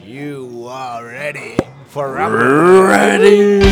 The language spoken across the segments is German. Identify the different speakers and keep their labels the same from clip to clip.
Speaker 1: You are ready for.
Speaker 2: Ready.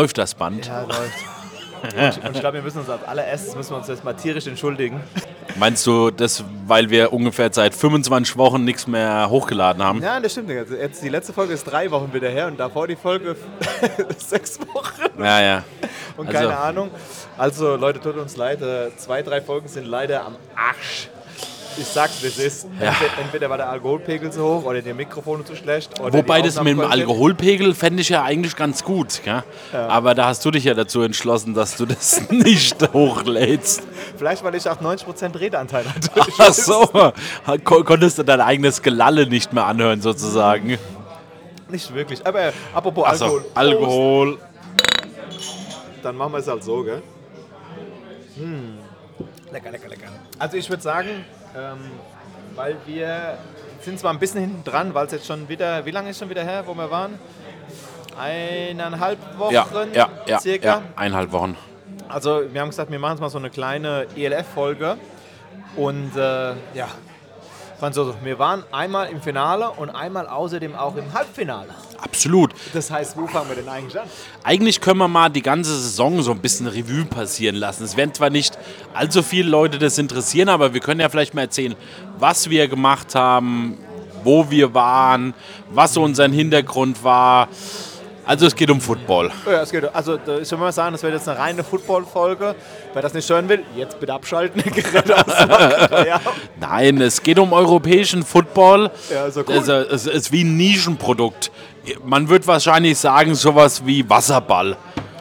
Speaker 2: Läuft das Band?
Speaker 1: Ja, läuft. Und, und ich glaube, wir müssen uns als allererstes müssen wir uns jetzt mal tierisch entschuldigen.
Speaker 2: Meinst du das, weil wir ungefähr seit 25 Wochen nichts mehr hochgeladen haben?
Speaker 1: Ja, das stimmt. Also jetzt die letzte Folge ist drei Wochen wieder her und davor die Folge sechs Wochen.
Speaker 2: Ja, ja.
Speaker 1: Und
Speaker 2: Also-
Speaker 1: keine Ahnung. Also Leute, tut uns leid. äh, Zwei, drei Folgen sind leider am Arsch. Ich sag's, wie es ist.
Speaker 2: Ja.
Speaker 1: Entweder, war der Alkoholpegel zu hoch oder die Mikrofone zu schlecht.
Speaker 2: Wobei das mit dem Alkoholpegel fände ich ja eigentlich ganz gut. Gell? Aber da hast du dich ja dazu entschlossen, dass du das nicht hochlädst.
Speaker 1: Vielleicht, weil ich auch 90% Redeanteil hatte.
Speaker 2: Ach so, Kon konntest du dein eigenes Gelalle nicht mehr anhören sozusagen.
Speaker 1: Nicht wirklich. Aber äh, apropos
Speaker 2: Achso,
Speaker 1: Alkohol.
Speaker 2: Alkohol.
Speaker 1: Dann machen wir es halt so, gell? Hm. Lecker, lecker, lecker. Also ich würde sagen, ähm, weil wir sind zwar ein bisschen hinten dran, weil es jetzt schon wieder, wie lange ist schon wieder her, wo wir waren? Eineinhalb Wochen
Speaker 2: Ja, ja, ja,
Speaker 1: circa.
Speaker 2: ja, eineinhalb Wochen.
Speaker 1: Also wir haben gesagt, wir machen jetzt mal so eine kleine ELF-Folge. Und äh, ja, Franzose, wir waren einmal im Finale und einmal außerdem auch im Halbfinale.
Speaker 2: Absolut.
Speaker 1: Das heißt, wo fangen wir denn eigentlich an?
Speaker 2: Eigentlich können wir mal die ganze Saison so ein bisschen Revue passieren lassen. Es werden zwar nicht allzu viele Leute das interessieren, aber wir können ja vielleicht mal erzählen, was wir gemacht haben, wo wir waren, was so unser Hintergrund war. Also es geht um Football.
Speaker 1: Ja, es geht. Also, ich will mal sagen, das wird jetzt eine reine Football-Folge. Wer das nicht hören will, jetzt bitte abschalten. Ja.
Speaker 2: Nein, es geht um europäischen Football.
Speaker 1: Ja, ist cool.
Speaker 2: Also, es ist wie ein Nischenprodukt. Man wird wahrscheinlich sagen, sowas wie Wasserball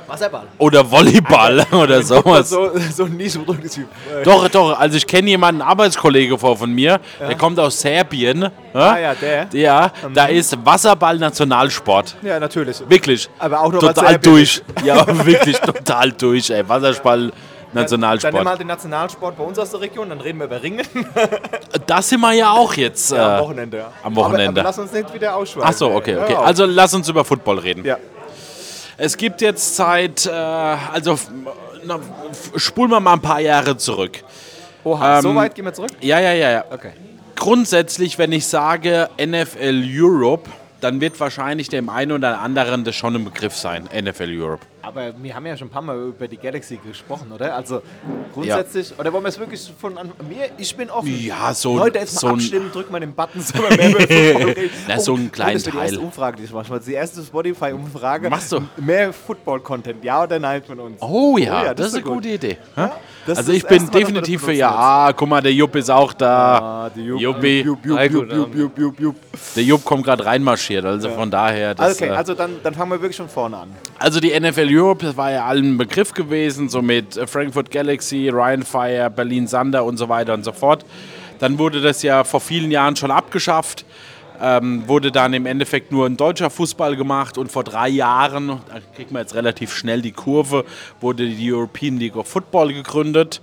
Speaker 1: Wasserball.
Speaker 2: oder Volleyball oder sowas.
Speaker 1: So, so ein Nischenprodukt ist wie. Äh,
Speaker 2: Doch, doch, also ich kenne jemanden, einen Arbeitskollege vor von mir, der kommt aus Serbien.
Speaker 1: Ah ja, der.
Speaker 2: Ja, da ist Wasserball Nationalsport.
Speaker 1: Ja, natürlich.
Speaker 2: Wirklich.
Speaker 1: Aber auch nur, weil
Speaker 2: total durch. Ja, wirklich total durch, ey. Wasserball
Speaker 1: Dann nehmen wir
Speaker 2: Nationalsport.
Speaker 1: halt den Nationalsport bei uns aus der Region, dann reden wir über Ringen.
Speaker 2: Das sind wir ja auch jetzt.
Speaker 1: am
Speaker 2: Äh,
Speaker 1: Wochenende. Ja.
Speaker 2: am Wochenende.
Speaker 1: Aber, aber lass uns nicht wieder ausschweifen.
Speaker 2: ach so, okay, okay.
Speaker 1: Ja,
Speaker 2: Also lass uns über Football reden.
Speaker 1: ja.
Speaker 2: Es gibt jetzt seit, äh, also na, spulen wir mal ein paar Jahre zurück.
Speaker 1: Oha, so
Speaker 2: Ähm,
Speaker 1: weit gehen wir zurück?
Speaker 2: Ja, ja, ja, ja.
Speaker 1: Okay.
Speaker 2: Grundsätzlich, wenn ich sage NFL Europe, dann wird wahrscheinlich dem einen oder anderen das schon ein Begriff sein, NFL Europe.
Speaker 1: Aber wir haben ja schon ein paar Mal über die Galaxy gesprochen, oder? Also grundsätzlich, oder wollen wir es wirklich von an mir? Ich bin offen.
Speaker 2: Ja, so-
Speaker 1: Leute, jetzt mal
Speaker 2: so ein-
Speaker 1: abstimmen, drück mal den Button, so.
Speaker 2: Na, so einen kleinen
Speaker 1: das wird die erste
Speaker 2: Teil.
Speaker 1: Umfrage, die ich mache. Die erste Spotify-Umfrage.
Speaker 2: Machst du?
Speaker 1: Mehr Football-Content, ja oder nein von uns?
Speaker 2: Oh ja,
Speaker 1: Oh ja,
Speaker 2: das,
Speaker 1: das
Speaker 2: ist
Speaker 1: ist
Speaker 2: eine
Speaker 1: gut.
Speaker 2: gute Idee.
Speaker 1: Das
Speaker 2: Also
Speaker 1: ist
Speaker 2: ich
Speaker 1: das
Speaker 2: bin
Speaker 1: Mal, das
Speaker 2: definitiv für ja. Ah, guck mal, der Jupp ist auch da.
Speaker 1: Ah, die Jupp,
Speaker 2: Juppi.
Speaker 1: Jupp, Jupp, Jupp, Jupp. Jupp, Jupp, Jupp.
Speaker 2: Der Jupp kommt gerade reinmarschiert, also von daher. Das,
Speaker 1: Okay,
Speaker 2: äh,
Speaker 1: also dann, dann fangen wir wirklich schon vorne an.
Speaker 2: Also die NFL Europe, das war ja allen Begriff gewesen, so mit äh, Frankfurt Galaxy, Ryan Fire, Berlin Sander und so weiter und so fort. Dann wurde das ja vor vielen Jahren schon abgeschafft, ähm, wurde dann im Endeffekt nur ein deutscher Fußball gemacht und vor drei Jahren, da kriegt man jetzt relativ schnell die Kurve, wurde die European League of Football gegründet.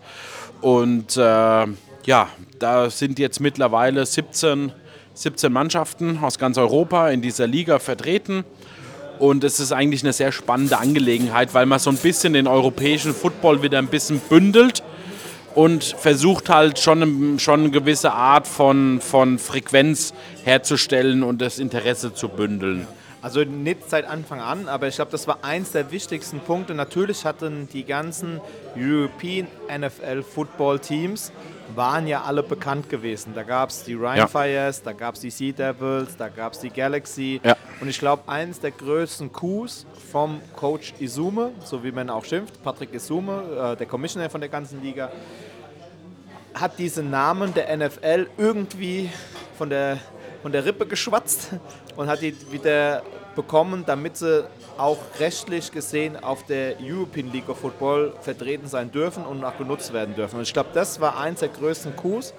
Speaker 2: Und äh, ja, da sind jetzt mittlerweile 17, 17 Mannschaften aus ganz Europa in dieser Liga vertreten. Und es ist eigentlich eine sehr spannende Angelegenheit, weil man so ein bisschen den europäischen Football wieder ein bisschen bündelt und versucht halt schon, schon eine gewisse Art von, von Frequenz herzustellen und das Interesse zu bündeln.
Speaker 1: Also nicht seit Anfang an, aber ich glaube, das war eins der wichtigsten Punkte. Natürlich hatten die ganzen European NFL Football Teams waren ja alle bekannt gewesen. Da gab es die Rhine
Speaker 2: Ja.
Speaker 1: Fires, da gab es die Sea Devils, da gab es die Galaxy.
Speaker 2: Ja.
Speaker 1: Und ich glaube, eins der größten Coups vom Coach Izume, so wie man auch schimpft, Patrick Izume, äh, der Commissioner von der ganzen Liga, hat diesen Namen der NFL irgendwie von der, von der Rippe geschwatzt und hat die wieder bekommen, damit sie auch rechtlich gesehen auf der European League of Football vertreten sein dürfen und auch genutzt werden dürfen. Und ich glaube, das war eins der größten Coups,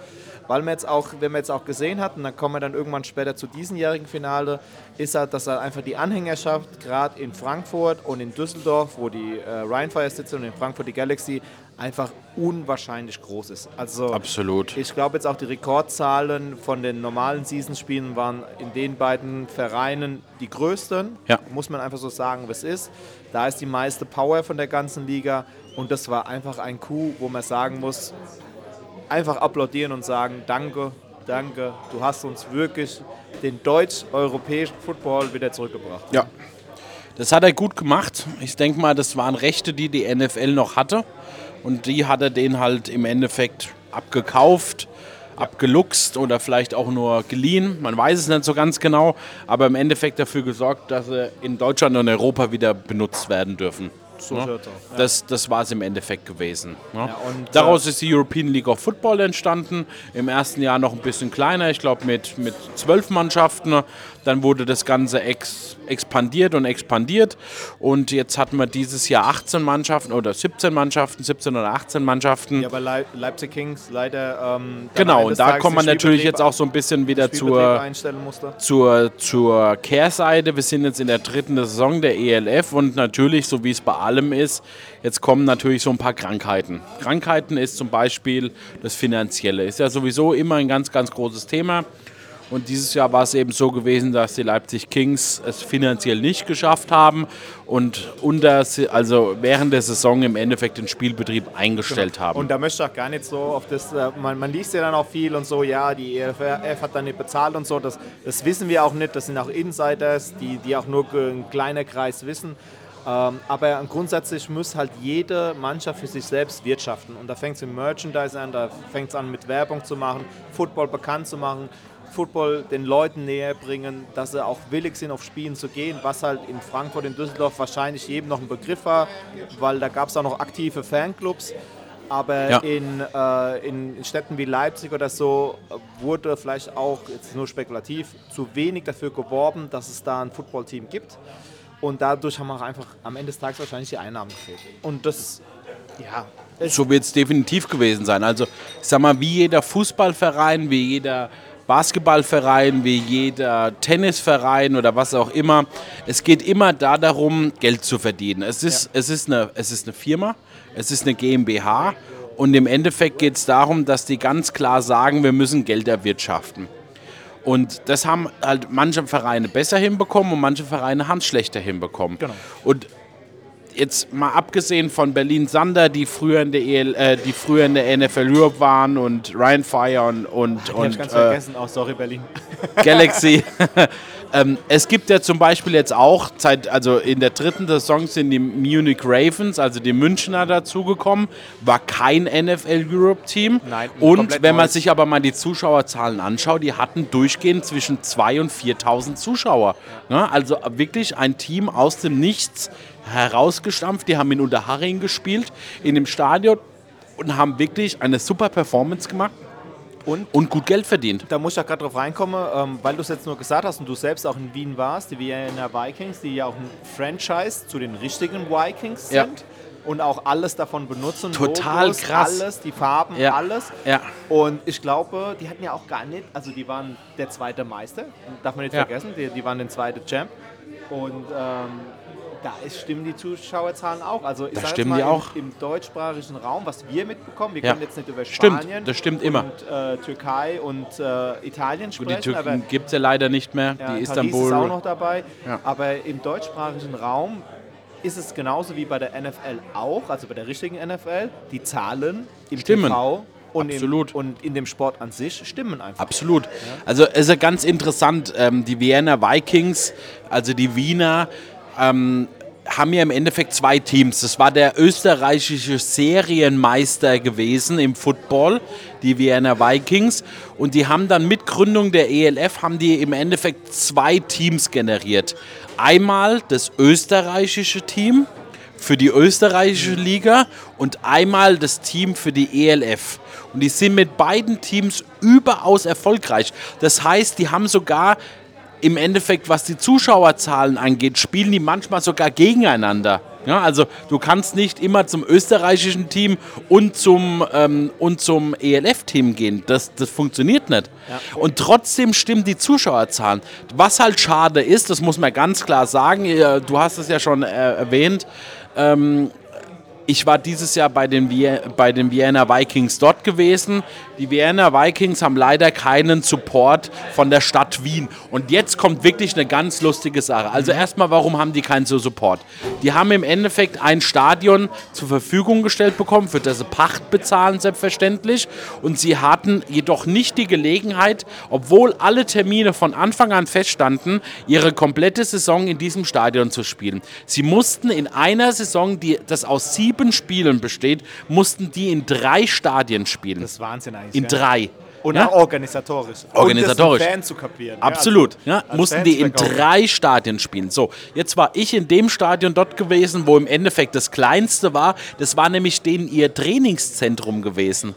Speaker 1: weil man jetzt auch, wenn man jetzt auch gesehen hat, und dann kommen wir dann irgendwann später zu diesenjährigen Finale, ist halt, dass halt einfach die Anhängerschaft gerade in Frankfurt und in Düsseldorf, wo die äh, Rheinfire sitzen und in Frankfurt die Galaxy, einfach unwahrscheinlich groß ist. Also
Speaker 2: Absolut.
Speaker 1: ich glaube jetzt auch die Rekordzahlen von den normalen Seasonspielen waren in den beiden Vereinen die größten.
Speaker 2: Ja.
Speaker 1: Muss man einfach so sagen, was ist. Da ist die meiste Power von der ganzen Liga und das war einfach ein Coup, wo man sagen muss, einfach applaudieren und sagen, danke, danke, du hast uns wirklich den deutsch-europäischen Football wieder zurückgebracht.
Speaker 2: Ja. Das hat er gut gemacht. Ich denke mal, das waren Rechte, die die NFL noch hatte. Und die hat er den halt im Endeffekt abgekauft, abgeluchst oder vielleicht auch nur geliehen. Man weiß es nicht so ganz genau. Aber im Endeffekt dafür gesorgt, dass sie in Deutschland und Europa wieder benutzt werden dürfen.
Speaker 1: So
Speaker 2: Ne?
Speaker 1: Ja.
Speaker 2: Das, das war es im Endeffekt gewesen. Ne?
Speaker 1: Ja, und,
Speaker 2: Daraus ist die European League of Football entstanden. Im ersten Jahr noch ein bisschen kleiner, ich glaube mit, mit zwölf Mannschaften. Dann wurde das Ganze ex, expandiert und expandiert. Und jetzt hatten wir dieses Jahr 18 Mannschaften oder 17 Mannschaften, 17 oder 18 Mannschaften.
Speaker 1: Ja, aber Leip Leipzig Kings leider. Ähm,
Speaker 2: genau, und da
Speaker 1: Tages
Speaker 2: kommt man natürlich jetzt auch so ein bisschen wieder zur, zur, zur Kehrseite. Wir sind jetzt in der dritten Saison der ELF und natürlich, so wie es bei allem ist, jetzt kommen natürlich so ein paar Krankheiten. Krankheiten ist zum Beispiel das Finanzielle. Ist ja sowieso immer ein ganz, ganz großes Thema. Und dieses Jahr war es eben so gewesen, dass die Leipzig Kings es finanziell nicht geschafft haben und unter, also während der Saison im Endeffekt den Spielbetrieb eingestellt haben.
Speaker 1: Und da möchte ich auch gar nicht so auf das, äh, man, man liest ja dann auch viel und so, ja, die EFF hat dann nicht bezahlt und so, das, das wissen wir auch nicht, das sind auch Insiders, die, die auch nur ein kleiner Kreis wissen. Ähm, aber grundsätzlich muss halt jede Mannschaft für sich selbst wirtschaften. Und da fängt es im Merchandise an, da fängt es an mit Werbung zu machen, Football bekannt zu machen, Football den Leuten näher bringen, dass sie auch willig sind, auf Spielen zu gehen, was halt in Frankfurt, in Düsseldorf wahrscheinlich jedem noch ein Begriff war, weil da gab es auch noch aktive Fanclubs. Aber
Speaker 2: Ja.
Speaker 1: in, äh, in Städten wie Leipzig oder so äh, wurde vielleicht auch, jetzt nur spekulativ, zu wenig dafür geworben, dass es da ein Footballteam gibt. Und dadurch haben auch einfach am Ende des Tages wahrscheinlich die Einnahmen gefehlt. Und das, ja,
Speaker 2: So wird es definitiv gewesen sein. Also, ich sag mal, wie jeder Fußballverein, wie jeder Basketballverein, wie jeder Tennisverein oder was auch immer, es geht immer da darum, Geld zu verdienen. Es ist, es ist, eine, es ist eine Firma, es ist eine GmbH und im Endeffekt geht es darum, dass die ganz klar sagen, wir müssen Geld erwirtschaften. Und das haben halt manche Vereine besser hinbekommen und manche Vereine haben es schlechter hinbekommen.
Speaker 1: Genau.
Speaker 2: Und jetzt mal abgesehen von Berlin Sander, die früher in der, EL, äh, die früher in der NFL Europe waren und Ryan Fire und, und,
Speaker 1: ich hab's
Speaker 2: und
Speaker 1: ganz
Speaker 2: äh,
Speaker 1: vergessen. Oh, sorry, Berlin.
Speaker 2: Galaxy. ähm, es gibt ja zum Beispiel jetzt auch, seit, also in der dritten Saison sind die Munich Ravens, also die Münchner dazugekommen, war kein NFL Europe Team.
Speaker 1: Nein, ein
Speaker 2: Und wenn man
Speaker 1: neues.
Speaker 2: sich aber mal die Zuschauerzahlen anschaut, die hatten durchgehend zwischen 2.000 und 4.000 Zuschauer. Ne? Also wirklich ein Team aus dem Nichts herausgestampft. Die haben in Unterhaching gespielt, in dem Stadion und haben wirklich eine super Performance gemacht
Speaker 1: Und
Speaker 2: und gut Geld verdient.
Speaker 1: da muss ich auch gerade drauf reinkommen, ähm, weil du es jetzt nur gesagt hast und du selbst auch in Wien warst, die Wiener Vikings, die ja auch ein Franchise zu den richtigen Vikings
Speaker 2: Ja.
Speaker 1: sind und auch alles davon benutzen.
Speaker 2: Total
Speaker 1: Logos,
Speaker 2: krass.
Speaker 1: Alles, die Farben,
Speaker 2: Ja.
Speaker 1: alles.
Speaker 2: Ja.
Speaker 1: Und ich glaube, die hatten ja auch gar nicht, also die waren der zweite Meister, darf man nicht vergessen, die, die waren der zweite Champ. Und ähm, da ist, stimmen die Zuschauerzahlen auch. Also ich
Speaker 2: Da stimmen
Speaker 1: mal
Speaker 2: die
Speaker 1: im,
Speaker 2: auch.
Speaker 1: im deutschsprachigen Raum, was wir mitbekommen, wir
Speaker 2: Ja.
Speaker 1: können jetzt nicht über
Speaker 2: Stimmt,
Speaker 1: Spanien
Speaker 2: das stimmt immer.
Speaker 1: und äh, Türkei und äh, Italien
Speaker 2: Gut, die
Speaker 1: sprechen,
Speaker 2: Türken gibt es ja leider nicht mehr.
Speaker 1: ja,
Speaker 2: die
Speaker 1: Paris
Speaker 2: Istanbul.
Speaker 1: ist auch noch dabei.
Speaker 2: Ja.
Speaker 1: Aber im deutschsprachigen Raum ist es genauso wie bei der NFL auch, also bei der richtigen NFL, die Zahlen im
Speaker 2: Stimmen.
Speaker 1: TV und,
Speaker 2: Absolut.
Speaker 1: Im, und in dem Sport an sich stimmen einfach.
Speaker 2: Absolut. Also es ist ja ganz interessant, ähm, die Wiener Vikings, also die Wiener, ähm, haben ja im Endeffekt zwei Teams. Das war der österreichische Serienmeister gewesen im Football, die Wiener Vikings. Und die haben dann mit Gründung der ELF, haben die im Endeffekt zwei Teams generiert. Einmal das österreichische Team für die österreichische Liga und einmal das Team für die ELF. Und die sind mit beiden Teams überaus erfolgreich. Das heißt, die haben sogar im Endeffekt, was die Zuschauerzahlen angeht, spielen die manchmal sogar gegeneinander. Ja, also du kannst nicht immer zum österreichischen Team und zum, ähm, und zum ELF-Team gehen. Das, das funktioniert nicht. Ja. Und trotzdem stimmen die Zuschauerzahlen. Was halt schade ist, das muss man ganz klar sagen, du hast es ja schon äh, erwähnt, ähm, ich war dieses Jahr bei den, bei den Vienna Vikings dort gewesen. Die Vienna Vikings haben leider keinen Support von der Stadt Wien. Und jetzt kommt wirklich eine ganz lustige Sache. Also erstmal, warum haben die keinen Support? Die haben im Endeffekt ein Stadion zur Verfügung gestellt bekommen, für das sie Pacht bezahlen, selbstverständlich. Und sie hatten jedoch nicht die Gelegenheit, obwohl alle Termine von Anfang an feststanden, ihre komplette Saison in diesem Stadion zu spielen. Sie mussten in einer Saison, die das aus sieben Spielen besteht, mussten die in drei Stadien spielen.
Speaker 1: Das ist Wahnsinn eigentlich.
Speaker 2: In drei.
Speaker 1: Und ja? auch organisatorisch.
Speaker 2: Organisatorisch.
Speaker 1: Und Fan zu kapieren.
Speaker 2: Absolut.
Speaker 1: Ja,
Speaker 2: also, ja, mussten die in drei Stadien spielen. So, jetzt war ich in dem Stadion dort gewesen, wo im Endeffekt das kleinste war. Das war nämlich denen ihr Trainingszentrum gewesen.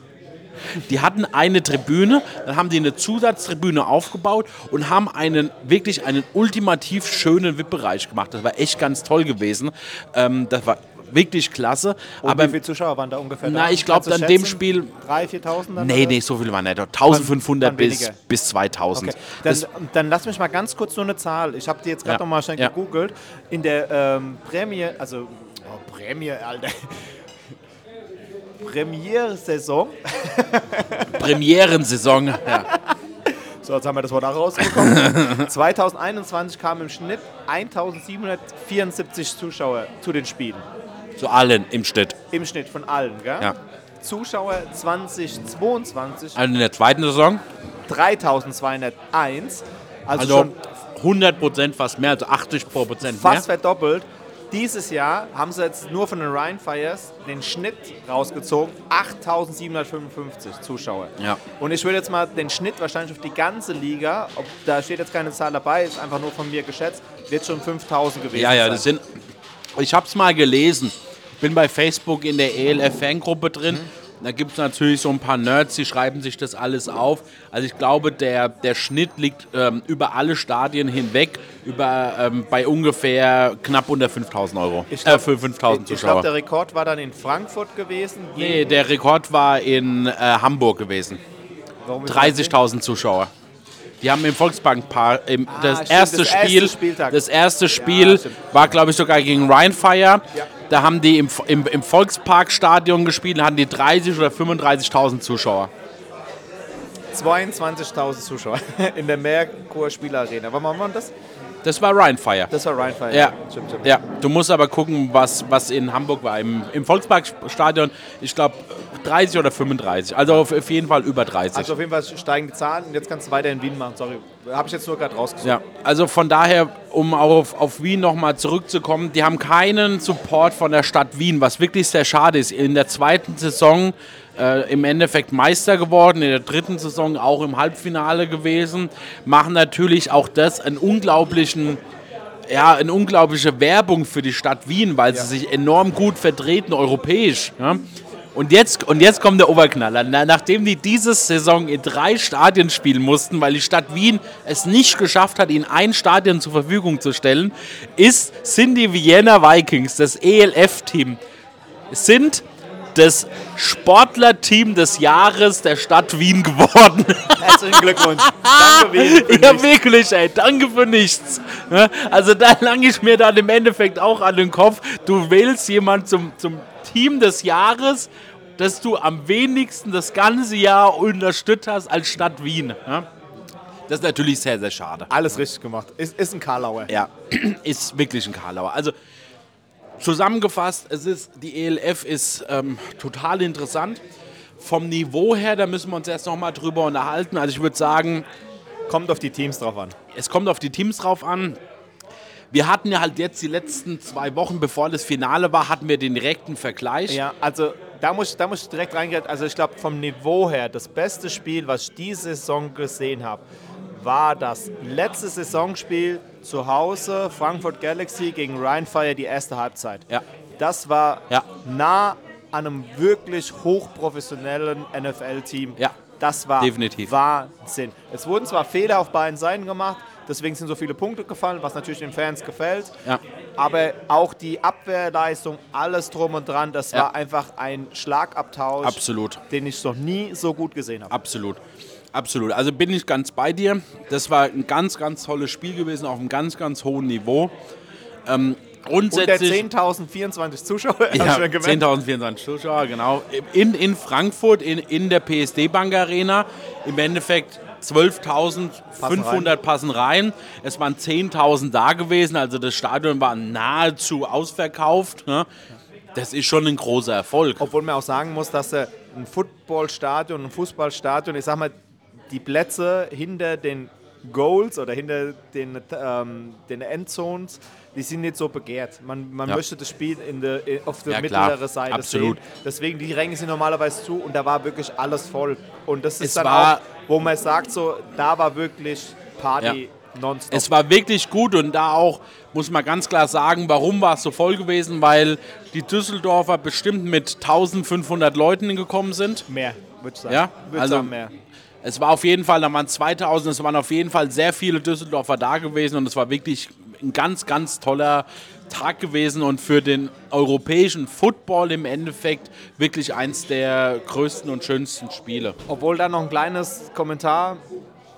Speaker 2: Die hatten eine Tribüne, dann haben die eine Zusatztribüne aufgebaut und haben einen wirklich einen ultimativ schönen VIP-Bereich gemacht. Das war echt ganz toll gewesen. Ähm, das war wirklich klasse.
Speaker 1: Und aber wie viele Zuschauer waren da ungefähr?
Speaker 2: Na, ich glaube, an dem Spiel.
Speaker 1: 3.000, 4.000?
Speaker 2: Nee, nee, so viele waren nicht. 1500 bis, bis 2000.
Speaker 1: Okay. Dann, dann, lass mich mal ganz kurz so eine Zahl. Ich habe die jetzt gerade ja. noch mal schnell ja. gegoogelt. In der ähm, Prämie, also oh, Prämie, Alter. Premiere-Saison.
Speaker 2: Premierensaison, ja.
Speaker 1: So, jetzt haben wir das Wort auch rausbekommen. 2021 kamen im Schnitt 1774 Zuschauer zu den Spielen.
Speaker 2: Zu allen im Schnitt.
Speaker 1: Im Schnitt von allen, gell?
Speaker 2: Ja.
Speaker 1: Zuschauer 2022.
Speaker 2: Also in der zweiten Saison?
Speaker 1: 3201. Also,
Speaker 2: also schon 100 Prozent, fast mehr, also 80 Prozent
Speaker 1: mehr. Fast verdoppelt. Dieses Jahr haben sie jetzt nur von den Ryan Fires den Schnitt rausgezogen, 8.755 Zuschauer.
Speaker 2: Ja.
Speaker 1: Und ich würde jetzt mal den Schnitt wahrscheinlich auf die ganze Liga, ob, da steht jetzt keine Zahl dabei, ist einfach nur von mir geschätzt, wird schon 5.000 gewesen
Speaker 2: Ja, ja,
Speaker 1: sein.
Speaker 2: das sind, ich habe es mal gelesen, bin bei Facebook in der ELF-Fangruppe drin. Da gibt es natürlich so ein paar Nerds, die schreiben sich das alles auf. Also ich glaube, der, der Schnitt liegt ähm, über alle Stadien hinweg über, ähm, bei ungefähr knapp unter 5000 Euro.
Speaker 1: Ich glaub, äh,
Speaker 2: für 5000 Zuschauer. Ich glaube,
Speaker 1: der Rekord war dann in Frankfurt gewesen.
Speaker 2: Nee, der Rekord war in äh, Hamburg gewesen. 30.000 Zuschauer. Die haben im Volksbankpark im, ah, das, stimmt, erste das Spiel, Spieltag. das erste Spiel ja, war glaube ich sogar gegen Rheinfire. Ja. Da haben die im, im, im Volksparkstadion gespielt, hatten die 30 oder 35.000 Zuschauer.
Speaker 1: 22.000 Zuschauer in der Merkur Spielarena. Wann wir das?
Speaker 2: Das war Rheinfire.
Speaker 1: Das war Rheinfire.
Speaker 2: Ja. Stimmt, stimmt. ja. Du musst aber gucken, was, was in Hamburg war. Im, im Volksparkstadion, ich glaube 30 oder 35. Also auf, auf, jeden Fall über 30.
Speaker 1: Also auf jeden Fall steigen die Zahlen und jetzt kannst du weiter in Wien machen. Sorry, habe ich jetzt nur gerade rausgesucht.
Speaker 2: Ja, also von daher, um auf, auf Wien nochmal zurückzukommen, die haben keinen Support von der Stadt Wien, was wirklich sehr schade ist. In der zweiten Saison äh, im Endeffekt Meister geworden, in der dritten Saison auch im Halbfinale gewesen, machen natürlich auch das einen unglaublichen ja, eine unglaubliche Werbung für die Stadt Wien, weil ja. sie sich enorm gut vertreten europäisch. Ja? Und jetzt, und jetzt kommt der Oberknaller. Nachdem die diese Saison in drei Stadien spielen mussten, weil die Stadt Wien es nicht geschafft hat, ihnen ein Stadion zur Verfügung zu stellen, ist, sind die Vienna Vikings, das ELF-Team, sind das Sportlerteam des Jahres der Stadt Wien geworden.
Speaker 1: Herzlichen Glückwunsch. Danke
Speaker 2: Wien Ja, wirklich, ey. Danke für nichts. Also da lange ich mir dann im Endeffekt auch an den Kopf. Du wählst jemanden zum, zum Team des Jahres, das du am wenigsten das ganze Jahr unterstützt hast als Stadt Wien. Das ist natürlich sehr, sehr schade.
Speaker 1: Alles richtig gemacht. Ist, ist ein Karlauer.
Speaker 2: Ja, ist wirklich ein Karlauer. Also Zusammengefasst, es ist, die ELF ist ähm, total interessant. Vom Niveau her, da müssen wir uns erst noch mal drüber unterhalten. Also ich würde sagen...
Speaker 1: Kommt auf die Teams drauf an.
Speaker 2: Es kommt auf die Teams drauf an. Wir hatten ja halt jetzt die letzten zwei Wochen, bevor das Finale war, hatten wir den direkten Vergleich.
Speaker 1: Ja, also da muss, da muss ich direkt reingehen. Also ich glaube vom Niveau her, das beste Spiel, was ich diese Saison gesehen habe, war das letzte Saisonspiel zu Hause, Frankfurt Galaxy gegen Rheinfire, die erste Halbzeit.
Speaker 2: Ja.
Speaker 1: Das war
Speaker 2: ja.
Speaker 1: nah an einem wirklich hochprofessionellen NFL-Team.
Speaker 2: Ja.
Speaker 1: Das war
Speaker 2: Definitiv.
Speaker 1: Wahnsinn. Es wurden zwar Fehler auf beiden Seiten gemacht, Deswegen sind so viele Punkte gefallen, was natürlich den Fans gefällt.
Speaker 2: Ja.
Speaker 1: Aber auch die Abwehrleistung, alles drum und dran, das
Speaker 2: Ja.
Speaker 1: war einfach ein Schlagabtausch,
Speaker 2: Absolut.
Speaker 1: den ich noch nie so gut gesehen habe.
Speaker 2: Absolut. Absolut. Also bin ich ganz bei dir. Das war ein ganz, ganz tolles Spiel gewesen auf einem ganz, ganz hohen Niveau. Ähm, grundsätzlich.
Speaker 1: 10.024 Zuschauer,
Speaker 2: Ja,
Speaker 1: hast du schon gemerkt?
Speaker 2: 10.024 Zuschauer, genau. In, in Frankfurt, in, in der PSD Bank Arena. Im Endeffekt 12.500 passen rein. Es waren 10.000 da gewesen, also das Stadion war nahezu ausverkauft. Ne? Das ist schon ein großer Erfolg.
Speaker 1: Obwohl man auch sagen muss, dass äh, ein Footballstadion, ein Fußballstadion, ich sag mal, die Plätze hinter den Goals oder hinter den, ähm, den Endzones, die sind nicht so begehrt. Man, man
Speaker 2: Ja.
Speaker 1: möchte das Spiel in der, auf der
Speaker 2: Ja, klar.
Speaker 1: mittleren Seite
Speaker 2: Absolut.
Speaker 1: sehen. Deswegen, die Ränge sind normalerweise zu und da war wirklich alles voll. Und das ist
Speaker 2: Es
Speaker 1: dann auch, wo man sagt, so, da war wirklich Party nonstop.
Speaker 2: Es war wirklich gut und da auch muss man ganz klar sagen, warum war es so voll gewesen, weil die Düsseldorfer bestimmt mit 1500 Leuten gekommen sind.
Speaker 1: mehr, würde ich sagen.
Speaker 2: Ja,
Speaker 1: Würde
Speaker 2: also-
Speaker 1: sagen, mehr.
Speaker 2: Es war auf jeden Fall, da waren 2000, es waren auf jeden Fall sehr viele Düsseldorfer da gewesen und es war wirklich ein ganz, ganz toller Tag gewesen und für den europäischen Football im Endeffekt wirklich eins der größten und schönsten Spiele.
Speaker 1: Obwohl da noch ein kleines Kommentar.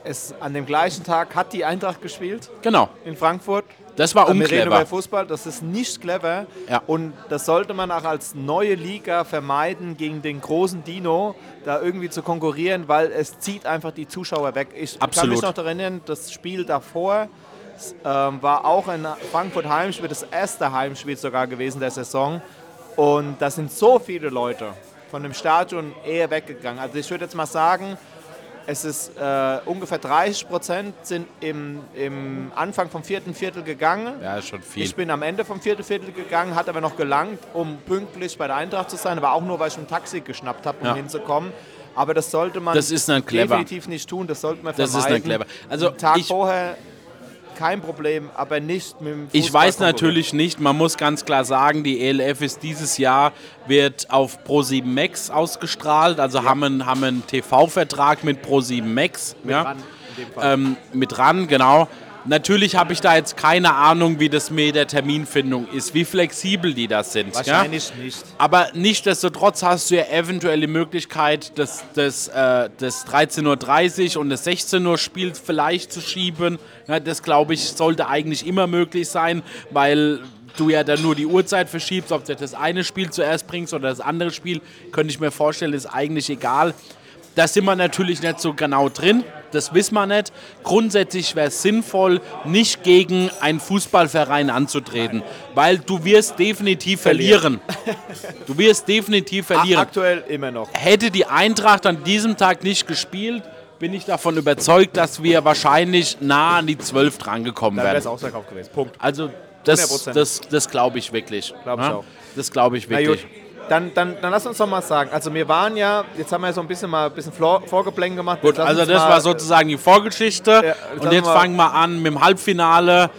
Speaker 1: Es, an dem gleichen Tag hat die Eintracht gespielt
Speaker 2: Genau,
Speaker 1: in Frankfurt.
Speaker 2: Das war
Speaker 1: Wir reden über
Speaker 2: unclever.
Speaker 1: Fußball, das ist nicht clever.
Speaker 2: Ja.
Speaker 1: Und das sollte man auch als neue Liga vermeiden, gegen den großen Dino da irgendwie zu konkurrieren, weil es zieht einfach die Zuschauer weg. Ich kann
Speaker 2: Absolut.
Speaker 1: mich noch daran erinnern, das Spiel davor ähm, war auch ein Frankfurt Heimspiel, das erste Heimspiel sogar gewesen der Saison. Und da sind so viele Leute von dem Stadion eher weggegangen. Also ich würde jetzt mal sagen, es ist äh, ungefähr 30 Prozent sind im, im Anfang vom vierten Viertel gegangen.
Speaker 2: Ja, ist schon viel.
Speaker 1: Ich bin am Ende vom vierten Viertel gegangen, hat aber noch gelangt, um pünktlich bei der Eintracht zu sein, aber auch nur, weil ich ein Taxi geschnappt habe, um
Speaker 2: Ja.
Speaker 1: hinzukommen. Aber das sollte man
Speaker 2: Das
Speaker 1: definitiv nicht tun, das sollte man
Speaker 2: Das ist
Speaker 1: vermeiden.
Speaker 2: nicht clever. Also
Speaker 1: Tag
Speaker 2: ich-
Speaker 1: vorher kein Problem, aber nicht mit dem
Speaker 2: Ich weiß natürlich nicht, man muss ganz klar sagen, die ELF ist dieses Jahr, wird auf Pro7 Max ausgestrahlt, also haben einen, haben einen TV-Vertrag mit Pro7 Max. ja.
Speaker 1: ran,
Speaker 2: ähm, mit ran, genau. Natürlich habe ich da jetzt keine Ahnung, wie das mit der Terminfindung ist, wie flexibel die das sind. Ja?
Speaker 1: Wahrscheinlich nicht.
Speaker 2: Aber nichtsdestotrotz hast du ja eventuell die Möglichkeit, das, das, äh, das 13.30 Uhr und das 16 Uhr Spiel vielleicht zu schieben. Ja, das glaube ich, sollte eigentlich immer möglich sein, weil du ja dann nur die Uhrzeit verschiebst, ob du das eine Spiel zuerst bringst oder das andere Spiel, könnte ich mir vorstellen, ist eigentlich egal. Da sind wir natürlich nicht so genau drin, das wissen wir nicht. Grundsätzlich wäre es sinnvoll, nicht gegen einen Fußballverein anzutreten, weil du wirst definitiv verlieren. Du wirst definitiv verlieren.
Speaker 1: Aktuell immer noch.
Speaker 2: Hätte die Eintracht an diesem Tag nicht gespielt, bin ich davon überzeugt, dass wir wahrscheinlich nah an die 12 drangekommen
Speaker 1: Dann wäre es
Speaker 2: wären.
Speaker 1: ausverkauft gewesen. Punkt.
Speaker 2: Also das,
Speaker 1: 100%.
Speaker 2: das, das glaube ich wirklich.
Speaker 1: Glaub ich
Speaker 2: Ja?
Speaker 1: auch.
Speaker 2: Das glaube ich wirklich.
Speaker 1: Dann, dann, dann lass uns doch mal sagen. Also wir waren ja, jetzt haben wir ja so ein bisschen mal ein bisschen Vor- Vorgeplänkel gemacht.
Speaker 2: Gut, also das
Speaker 1: mal,
Speaker 2: war sozusagen die Vorgeschichte.
Speaker 1: jetzt
Speaker 2: und jetzt
Speaker 1: wir-
Speaker 2: fangen wir an mit dem Halbfinale.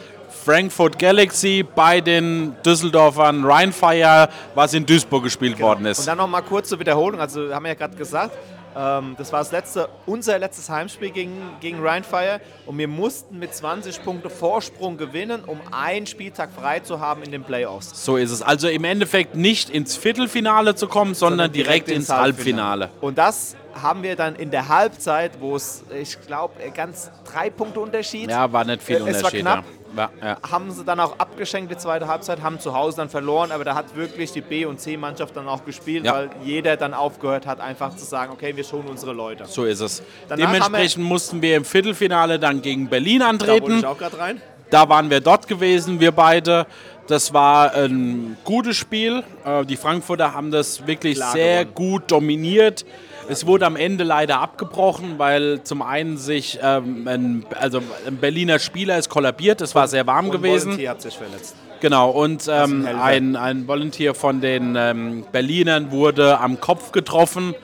Speaker 2: Frankfurt Galaxy bei den Düsseldorfern Rheinfire, was in Duisburg gespielt worden
Speaker 1: Und
Speaker 2: ist.
Speaker 1: dann noch mal kurz zur Wiederholung. Also haben wir ja gerade gesagt, ähm, das war das letzte, unser letztes Heimspiel gegen, gegen Rheinfire und wir mussten mit 20 Punkte Vorsprung gewinnen, um einen Spieltag frei zu haben in den Playoffs.
Speaker 2: So ist es. Also im Endeffekt nicht ins Viertelfinale zu kommen, sondern, direkt, ins Halbfinale.
Speaker 1: Und das haben wir dann in der Halbzeit, wo es, ich glaube, ganz drei Punkte Unterschied.
Speaker 2: Ja, war nicht viel
Speaker 1: Äh, es war
Speaker 2: Unterschied.
Speaker 1: knapp.
Speaker 2: Ja. Ja,
Speaker 1: haben sie dann auch abgeschenkt die zweite Halbzeit, haben zu Hause dann verloren, aber da hat wirklich die B- und C-Mannschaft dann auch gespielt,
Speaker 2: Ja.
Speaker 1: weil jeder dann aufgehört hat, einfach zu sagen, okay, wir schonen unsere Leute.
Speaker 2: so ist es.
Speaker 1: Danach
Speaker 2: Dementsprechend mussten wir im Viertelfinale dann gegen Berlin
Speaker 1: Da
Speaker 2: antreten.
Speaker 1: ich auch rein.
Speaker 2: Da waren wir dort gewesen, wir beide. Das war ein gutes Spiel. Äh, Die Frankfurter haben das wirklich
Speaker 1: Klar
Speaker 2: sehr
Speaker 1: gewonnen.
Speaker 2: gut dominiert. Es wurde am Ende leider abgebrochen, weil zum einen sich ähm, ein, also ein Berliner Spieler ist kollabiert. Es war sehr warm
Speaker 1: Und
Speaker 2: gewesen.
Speaker 1: Volunteer hat sich verletzt.
Speaker 2: Genau, und ähm, ein, ein Volunteer von den ähm, Berlinern wurde am Kopf getroffen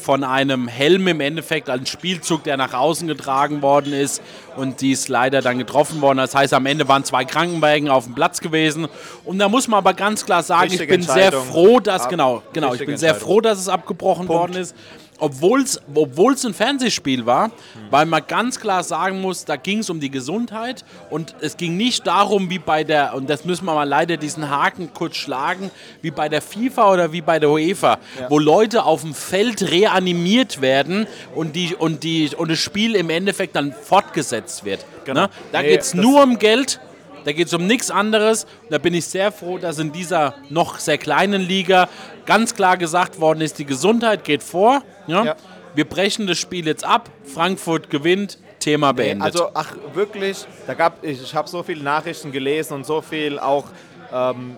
Speaker 2: von einem Helm im Endeffekt, ein Spielzug, der nach außen getragen worden ist und die ist leider dann getroffen worden. Das heißt, am Ende waren zwei Krankenwagen auf dem Platz gewesen und da muss man aber ganz klar sagen,
Speaker 1: Richtige
Speaker 2: ich bin sehr froh, dass, genau, genau, ich bin sehr froh, dass es abgebrochen
Speaker 1: Punkt.
Speaker 2: worden ist obwohl es ein Fernsehspiel war, weil man ganz klar sagen muss, da ging es um die Gesundheit und es ging nicht darum, wie bei der, und das müssen wir mal leider diesen Haken kurz schlagen, wie bei der FIFA oder wie bei der UEFA, wo Leute auf dem Feld reanimiert werden und, die, und, die, und das Spiel im Endeffekt dann fortgesetzt wird.
Speaker 1: Genau.
Speaker 2: Ne? Da
Speaker 1: Nee,
Speaker 2: geht es nur um Geld. Da geht es um nichts anderes. Und da bin ich sehr froh, dass in dieser noch sehr kleinen Liga ganz klar gesagt worden ist, die Gesundheit geht vor. Ja?
Speaker 1: Ja.
Speaker 2: Wir brechen das Spiel jetzt ab. Frankfurt gewinnt. Thema beendet.
Speaker 1: Also, ach, wirklich, da gab, ich, ich habe so viele Nachrichten gelesen und so viel auch. Ähm,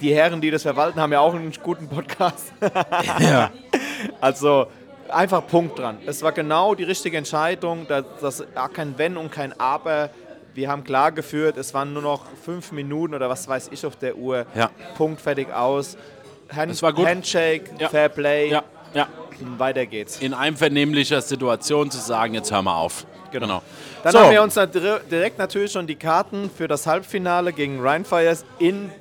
Speaker 1: die Herren, die das verwalten, haben ja auch einen guten Podcast.
Speaker 2: ja.
Speaker 1: Also einfach Punkt dran. Es war genau die richtige Entscheidung. Das, das kein Wenn und kein Aber. Wir haben klar geführt, es waren nur noch fünf Minuten oder was weiß ich auf der Uhr.
Speaker 2: Ja.
Speaker 1: Punkt, fertig aus. Hand,
Speaker 2: Es war gut.
Speaker 1: Handshake,
Speaker 2: Ja.
Speaker 1: Fair Play,
Speaker 2: ja, ja.
Speaker 1: weiter geht's.
Speaker 2: In einvernehmlicher Situation zu sagen, jetzt hör mal auf. Genau.
Speaker 1: Dann
Speaker 2: So.
Speaker 1: haben wir uns direkt natürlich schon die Karten für das Halbfinale gegen Rheinfires in,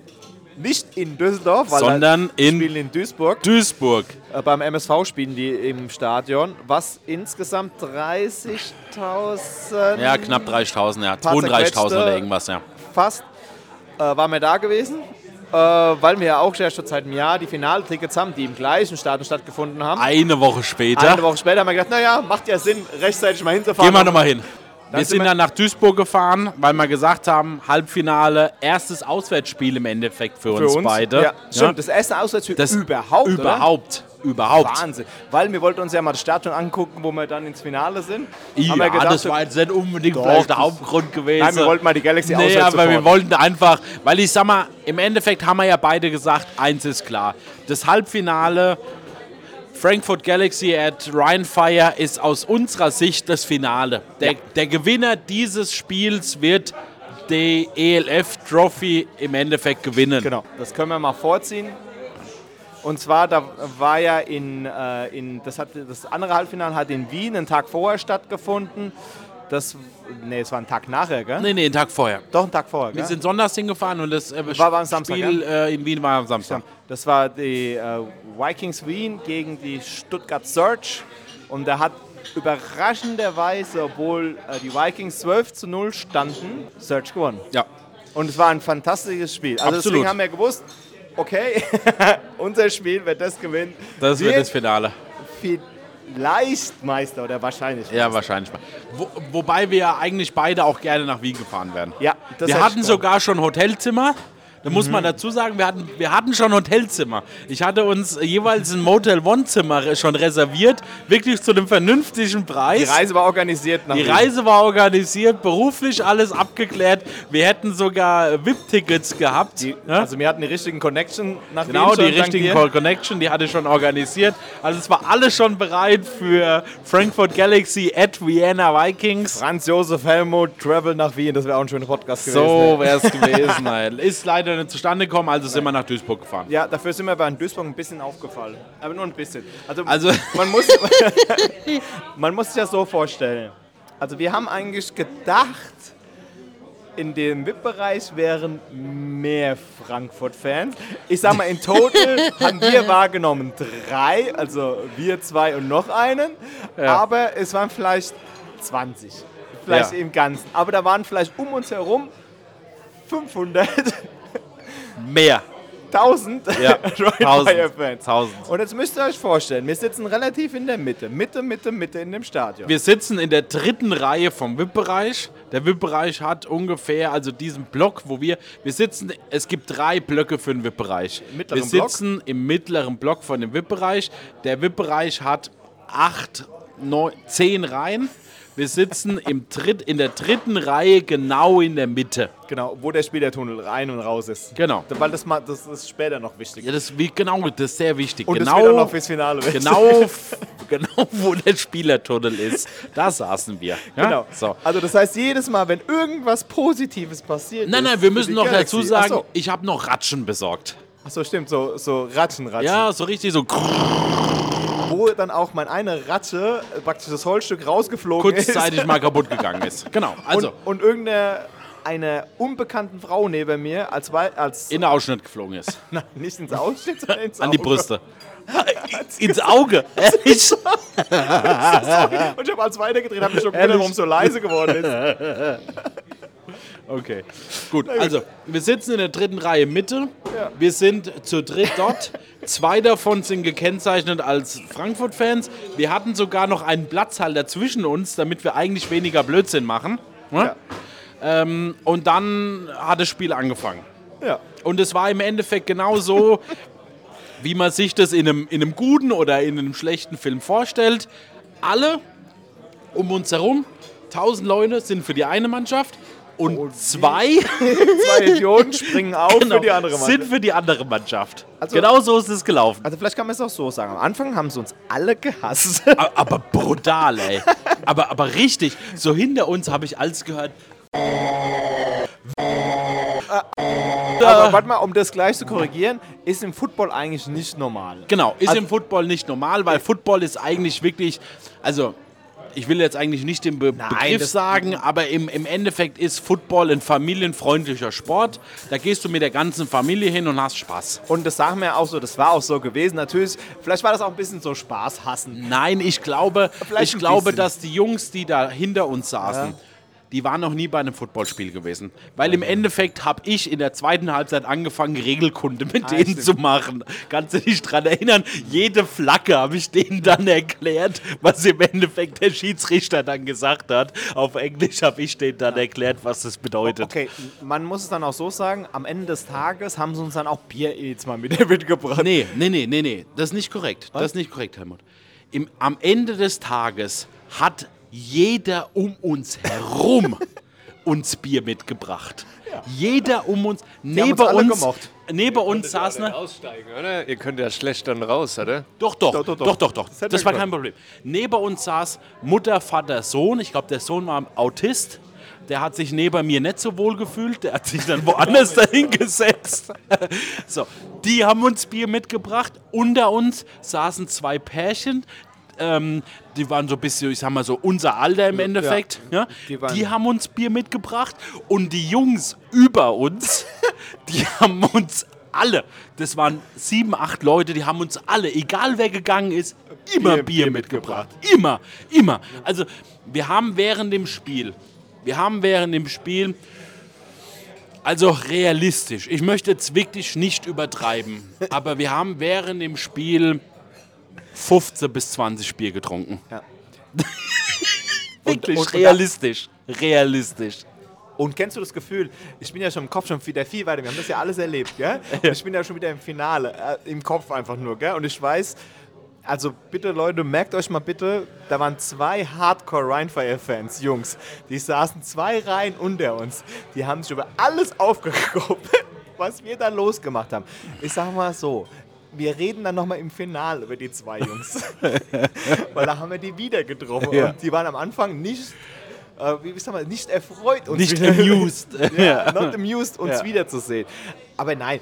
Speaker 1: nicht in Düsseldorf, weil
Speaker 2: Sondern in-
Speaker 1: spielen in Duisburg.
Speaker 2: Duisburg.
Speaker 1: Äh, beim MSV spielen die im Stadion, was insgesamt 30.000
Speaker 2: Ja, knapp 30.000, ja.
Speaker 1: Paar
Speaker 2: 32.000 oder irgendwas, ja.
Speaker 1: fast äh, waren wir da gewesen, äh, weil wir ja auch schon seit einem Jahr die Finaltickets haben, die im gleichen Stadion stattgefunden haben.
Speaker 2: Eine Woche später.
Speaker 1: Eine Woche später haben wir gedacht, naja, macht ja Sinn, rechtzeitig mal hinzufahren.
Speaker 2: Gehen wir nochmal hin. Wir
Speaker 1: sind
Speaker 2: dann nach Duisburg gefahren, weil wir gesagt haben, Halbfinale, erstes Auswärtsspiel im Endeffekt für,
Speaker 1: für
Speaker 2: uns,
Speaker 1: uns
Speaker 2: beide.
Speaker 1: Ja, stimmt, das erste Auswärtsspiel
Speaker 2: Das
Speaker 1: überhaupt, oder?
Speaker 2: Überhaupt. Überhaupt.
Speaker 1: Wahnsinn. Weil wir wollten uns ja mal das Stadion angucken, wo wir dann ins Finale sind.
Speaker 2: Ja,
Speaker 1: gedacht,
Speaker 2: das war jetzt nicht unbedingt
Speaker 1: Doch,
Speaker 2: vielleicht der Hauptgrund gewesen.
Speaker 1: Nein, wir wollten mal die Galaxy
Speaker 2: Nee, aber wir wollten einfach, weil ich sag mal, im Endeffekt haben wir ja beide gesagt, eins ist klar. Das Halbfinale Frankfurt Galaxy at Rheinfire ist aus unserer Sicht das Finale. Der,
Speaker 1: Ja.
Speaker 2: der Gewinner dieses Spiels wird die ELF Trophy im Endeffekt gewinnen.
Speaker 1: Genau, das können wir mal vorziehen. Und zwar, da war ja in, äh, in das, hat, das andere Halbfinale hat in Wien einen Tag vorher stattgefunden. Das, nee, es war ein Tag nachher, gell?
Speaker 2: Nee, nee, den Tag vorher.
Speaker 1: Doch, einen Tag vorher,
Speaker 2: Wir
Speaker 1: gell?
Speaker 2: sind sonntags hingefahren und das äh,
Speaker 1: War am Samstag,
Speaker 2: Spiel äh, in Wien war am Samstag.
Speaker 1: Das war die äh, Vikings Wien gegen die Stuttgart Surge. Und da hat überraschenderweise, obwohl äh, die Vikings 12 zu 0 standen, Surge gewonnen.
Speaker 2: Ja.
Speaker 1: Und es war ein fantastisches Spiel. Also
Speaker 2: Absolut.
Speaker 1: deswegen haben wir gewusst, okay, unser Spiel, wer das gewinnt,
Speaker 2: Das wird das Finale.
Speaker 1: vielleicht Meister oder wahrscheinlich.
Speaker 2: Ja, wahrscheinlich. Wo, wobei wir ja eigentlich beide auch gerne nach Wien gefahren wären.
Speaker 1: Ja, das
Speaker 2: wir hatten
Speaker 1: ich
Speaker 2: sogar schon Hotelzimmer. Da muss
Speaker 1: Mhm.
Speaker 2: man dazu sagen, wir hatten, wir hatten schon Hotelzimmer. Ich hatte uns jeweils ein Motel One-Zimmer schon reserviert, wirklich zu einem vernünftigen Preis.
Speaker 1: Die Reise war organisiert nach
Speaker 2: Die. Reise war organisiert, beruflich alles abgeklärt. Wir hätten sogar VIP-Tickets gehabt.
Speaker 1: Die,
Speaker 2: ja?
Speaker 1: Also wir hatten die richtigen Connection nach
Speaker 2: Genau, die richtigen Connection, die hatte ich schon organisiert. Also es war alles schon bereit für Frankfurt Galaxy at Vienna Vikings.
Speaker 1: Franz Josef Helmut, Travel nach Wien, das wäre auch ein schöner Podcast gewesen.
Speaker 2: So wäre es gewesen. Nein. Ist leider nicht zustande gekommen, also sind wir nach Duisburg gefahren.
Speaker 1: Ja, dafür sind wir bei Duisburg ein bisschen aufgefallen. Aber nur ein bisschen. Also,
Speaker 2: Also-
Speaker 1: man, muss, man muss sich das so vorstellen. Also wir haben eigentlich gedacht, in dem VIP-Bereich wären mehr Frankfurt-Fans. Ich sag mal, in total haben wir wahrgenommen drei, also wir zwei und noch einen. Aber es waren vielleicht 20. Vielleicht
Speaker 2: Ja.
Speaker 1: im Ganzen. Aber da waren vielleicht um uns herum 500,
Speaker 2: Mehr.
Speaker 1: 1000
Speaker 2: Ja,
Speaker 1: Rheinfire-Fans.
Speaker 2: 1000.
Speaker 1: Und jetzt müsst ihr euch vorstellen, wir sitzen relativ in der Mitte. Mitte, Mitte, Mitte in dem Stadion.
Speaker 2: Wir sitzen in der dritten Reihe vom VIP-Bereich. Der VIP-Bereich hat ungefähr, also diesen Block, wo wir, wir sitzen, es gibt drei Blöcke für den VIP-Bereich. Wir sitzen im mittleren Block von dem VIP-Bereich. Der VIP-Bereich hat acht, neun, zehn Reihen. Wir sitzen im Dritt, in der dritten Reihe genau in der Mitte.
Speaker 1: Genau, wo der Spielertunnel rein und raus ist.
Speaker 2: Genau.
Speaker 1: Weil das, ma- das ist später noch wichtig.
Speaker 2: Ja, das, wie, genau, das ist sehr wichtig.
Speaker 1: Und
Speaker 2: genau,
Speaker 1: das wird auch noch fürs Finale. wichtig.
Speaker 2: genau, genau, wo der Spielertunnel ist. Da saßen wir. Ja?
Speaker 1: Genau.
Speaker 2: So.
Speaker 1: Also das heißt, jedes Mal, wenn irgendwas Positives passiert
Speaker 2: Nein,
Speaker 1: ist
Speaker 2: nein, wir
Speaker 1: für
Speaker 2: müssen
Speaker 1: die
Speaker 2: noch
Speaker 1: Galaxy-
Speaker 2: dazu sagen,
Speaker 1: Achso,
Speaker 2: ich habe noch Ratschen besorgt.
Speaker 1: Achso, stimmt, so, so Ratschen, Ratschen.
Speaker 2: Ja, so richtig so
Speaker 1: Wo dann auch mein eine Ratsche äh, praktisch das Holzstück rausgeflogen
Speaker 2: kurzzeitig
Speaker 1: ist.
Speaker 2: mal kaputt gegangen ist. Genau, also
Speaker 1: und, und irgendeine einer unbekannten Frau neben mir als, als
Speaker 2: In den Ausschnitt geflogen ist.
Speaker 1: Nein, nicht ins Ausschnitt, sondern ins
Speaker 2: An die
Speaker 1: Auge.
Speaker 2: Brüste. Ins Auge. Ehrlich?
Speaker 1: Und ich habe als weitergedreht, habe mich schon gewundert, warum es so leise geworden ist.
Speaker 2: Okay. Gut, also wir sitzen in der dritten Reihe Mitte. Wir sind zu dritt dort. Zwei davon sind gekennzeichnet als Frankfurt-Fans. Wir hatten sogar noch einen Platzhalter zwischen uns, damit wir eigentlich weniger Blödsinn machen. Ne? Ähm, und dann hat das Spiel angefangen.
Speaker 1: Ja.
Speaker 2: Und es war im Endeffekt genau so, wie man sich das in einem, in einem guten oder in einem schlechten Film vorstellt. Alle um uns herum, tausend Leute sind für die eine Mannschaft und zwei
Speaker 1: Zwei Idioten springen auf für die andere Mannschaft.
Speaker 2: sind für die andere Mannschaft.
Speaker 1: Also-
Speaker 2: genau so ist es gelaufen.
Speaker 1: Also vielleicht kann man es auch so sagen. Am Anfang haben sie uns alle gehasst.
Speaker 2: A- Aber brutal, ey. Aber, aber richtig. So hinter uns habe ich alles gehört.
Speaker 1: Aber warte mal, um das gleich zu korrigieren, ist im Football eigentlich nicht normal.
Speaker 2: Genau, ist
Speaker 1: Also-
Speaker 2: im Football nicht normal, weil Football ist eigentlich wirklich, also ich will jetzt eigentlich nicht den Be
Speaker 1: Nein,
Speaker 2: Begriff sagen, aber im, im Endeffekt ist Football ein familienfreundlicher Sport. Da gehst du mit der ganzen Familie hin und hast Spaß.
Speaker 1: Und das sagen wir auch so, das war auch so gewesen. Natürlich, vielleicht war das auch ein bisschen so Spaß hassen.
Speaker 2: Nein, ich glaube,
Speaker 1: Vielleicht
Speaker 2: ich glaube,
Speaker 1: bisschen.
Speaker 2: dass die Jungs, die da hinter uns saßen, die waren noch nie bei einem Footballspiel gewesen. Weil im Endeffekt habe ich in der zweiten Halbzeit angefangen, Regelkunde mit denen
Speaker 1: stimmt.
Speaker 2: zu machen. Kannst du dich dran erinnern? Jede Flagge habe ich denen dann erklärt, was im Endeffekt der Schiedsrichter dann gesagt hat. Auf Englisch habe ich denen dann erklärt, was das bedeutet.
Speaker 1: Okay, man muss es dann auch so sagen, am Ende des Tages haben sie uns dann auch Bier jetzt mal mit mitgebracht.
Speaker 2: Nee, nee, nee, nee, nee. Das ist nicht korrekt. Das ist nicht korrekt, Helmut. Im, am Ende des Tages hat jeder um uns herum uns Bier mitgebracht. Jeder um uns, neben
Speaker 1: uns
Speaker 2: uns,
Speaker 1: gemocht.
Speaker 2: neben uns saß eine,
Speaker 3: aussteigen, oder? Ihr könnt ja schlecht dann raus, oder?
Speaker 2: doch, doch,
Speaker 1: Doch,
Speaker 2: doch,
Speaker 1: doch,
Speaker 2: doch,
Speaker 1: doch. Das
Speaker 2: Das war kein Problem. Neben uns saß Mutter, Vater, Sohn. Ich glaube, der Sohn war Autist. Der hat sich neben mir nicht so wohl gefühlt. Der hat sich dann woanders dahin gesetzt. So, die haben uns Bier mitgebracht. Unter uns saßen zwei Pärchen. Ähm, die waren so ein bisschen, ich sag mal so, unser Alter im Endeffekt. Ja.
Speaker 1: Die
Speaker 2: Die,
Speaker 1: waren-
Speaker 2: haben uns Bier mitgebracht. Und die Jungs über uns, die haben uns alle, das waren sieben, acht Leute, die haben uns alle, egal wer gegangen ist, immer
Speaker 1: Bier-
Speaker 2: Bier,
Speaker 1: Bier
Speaker 2: mitgebracht. Immer, immer. Also wir haben während dem Spiel, wir haben während dem Spiel, also realistisch, ich möchte jetzt wirklich nicht übertreiben, aber wir haben während dem Spiel 15 bis 20 Bier getrunken.
Speaker 1: Ja.
Speaker 2: wirklich
Speaker 1: und- und-
Speaker 2: realistisch, realistisch.
Speaker 1: Und kennst du das Gefühl, ich bin ja schon im Kopf schon wieder viel weiter, wir haben das ja alles erlebt, gell? Und ich bin ja schon wieder im Finale, äh, im Kopf einfach nur, gell? Und ich weiß, also bitte Leute, merkt euch mal bitte, da waren zwei Hardcore Rheinfire-Fans, Jungs, die saßen zwei Reihen unter uns, die haben sich über alles aufgehoben, was wir da losgemacht haben. Ich sag mal so, wir reden dann nochmal im Finale über die zwei Jungs. Weil da haben wir die wieder getroffen.
Speaker 2: Ja.
Speaker 1: Und die waren am Anfang nicht, äh, wie sag mal, nicht erfreut, uns
Speaker 2: Nicht
Speaker 1: wieder-
Speaker 2: amused.
Speaker 1: ja, not amused, uns
Speaker 2: Ja.
Speaker 1: wiederzusehen. Aber nein,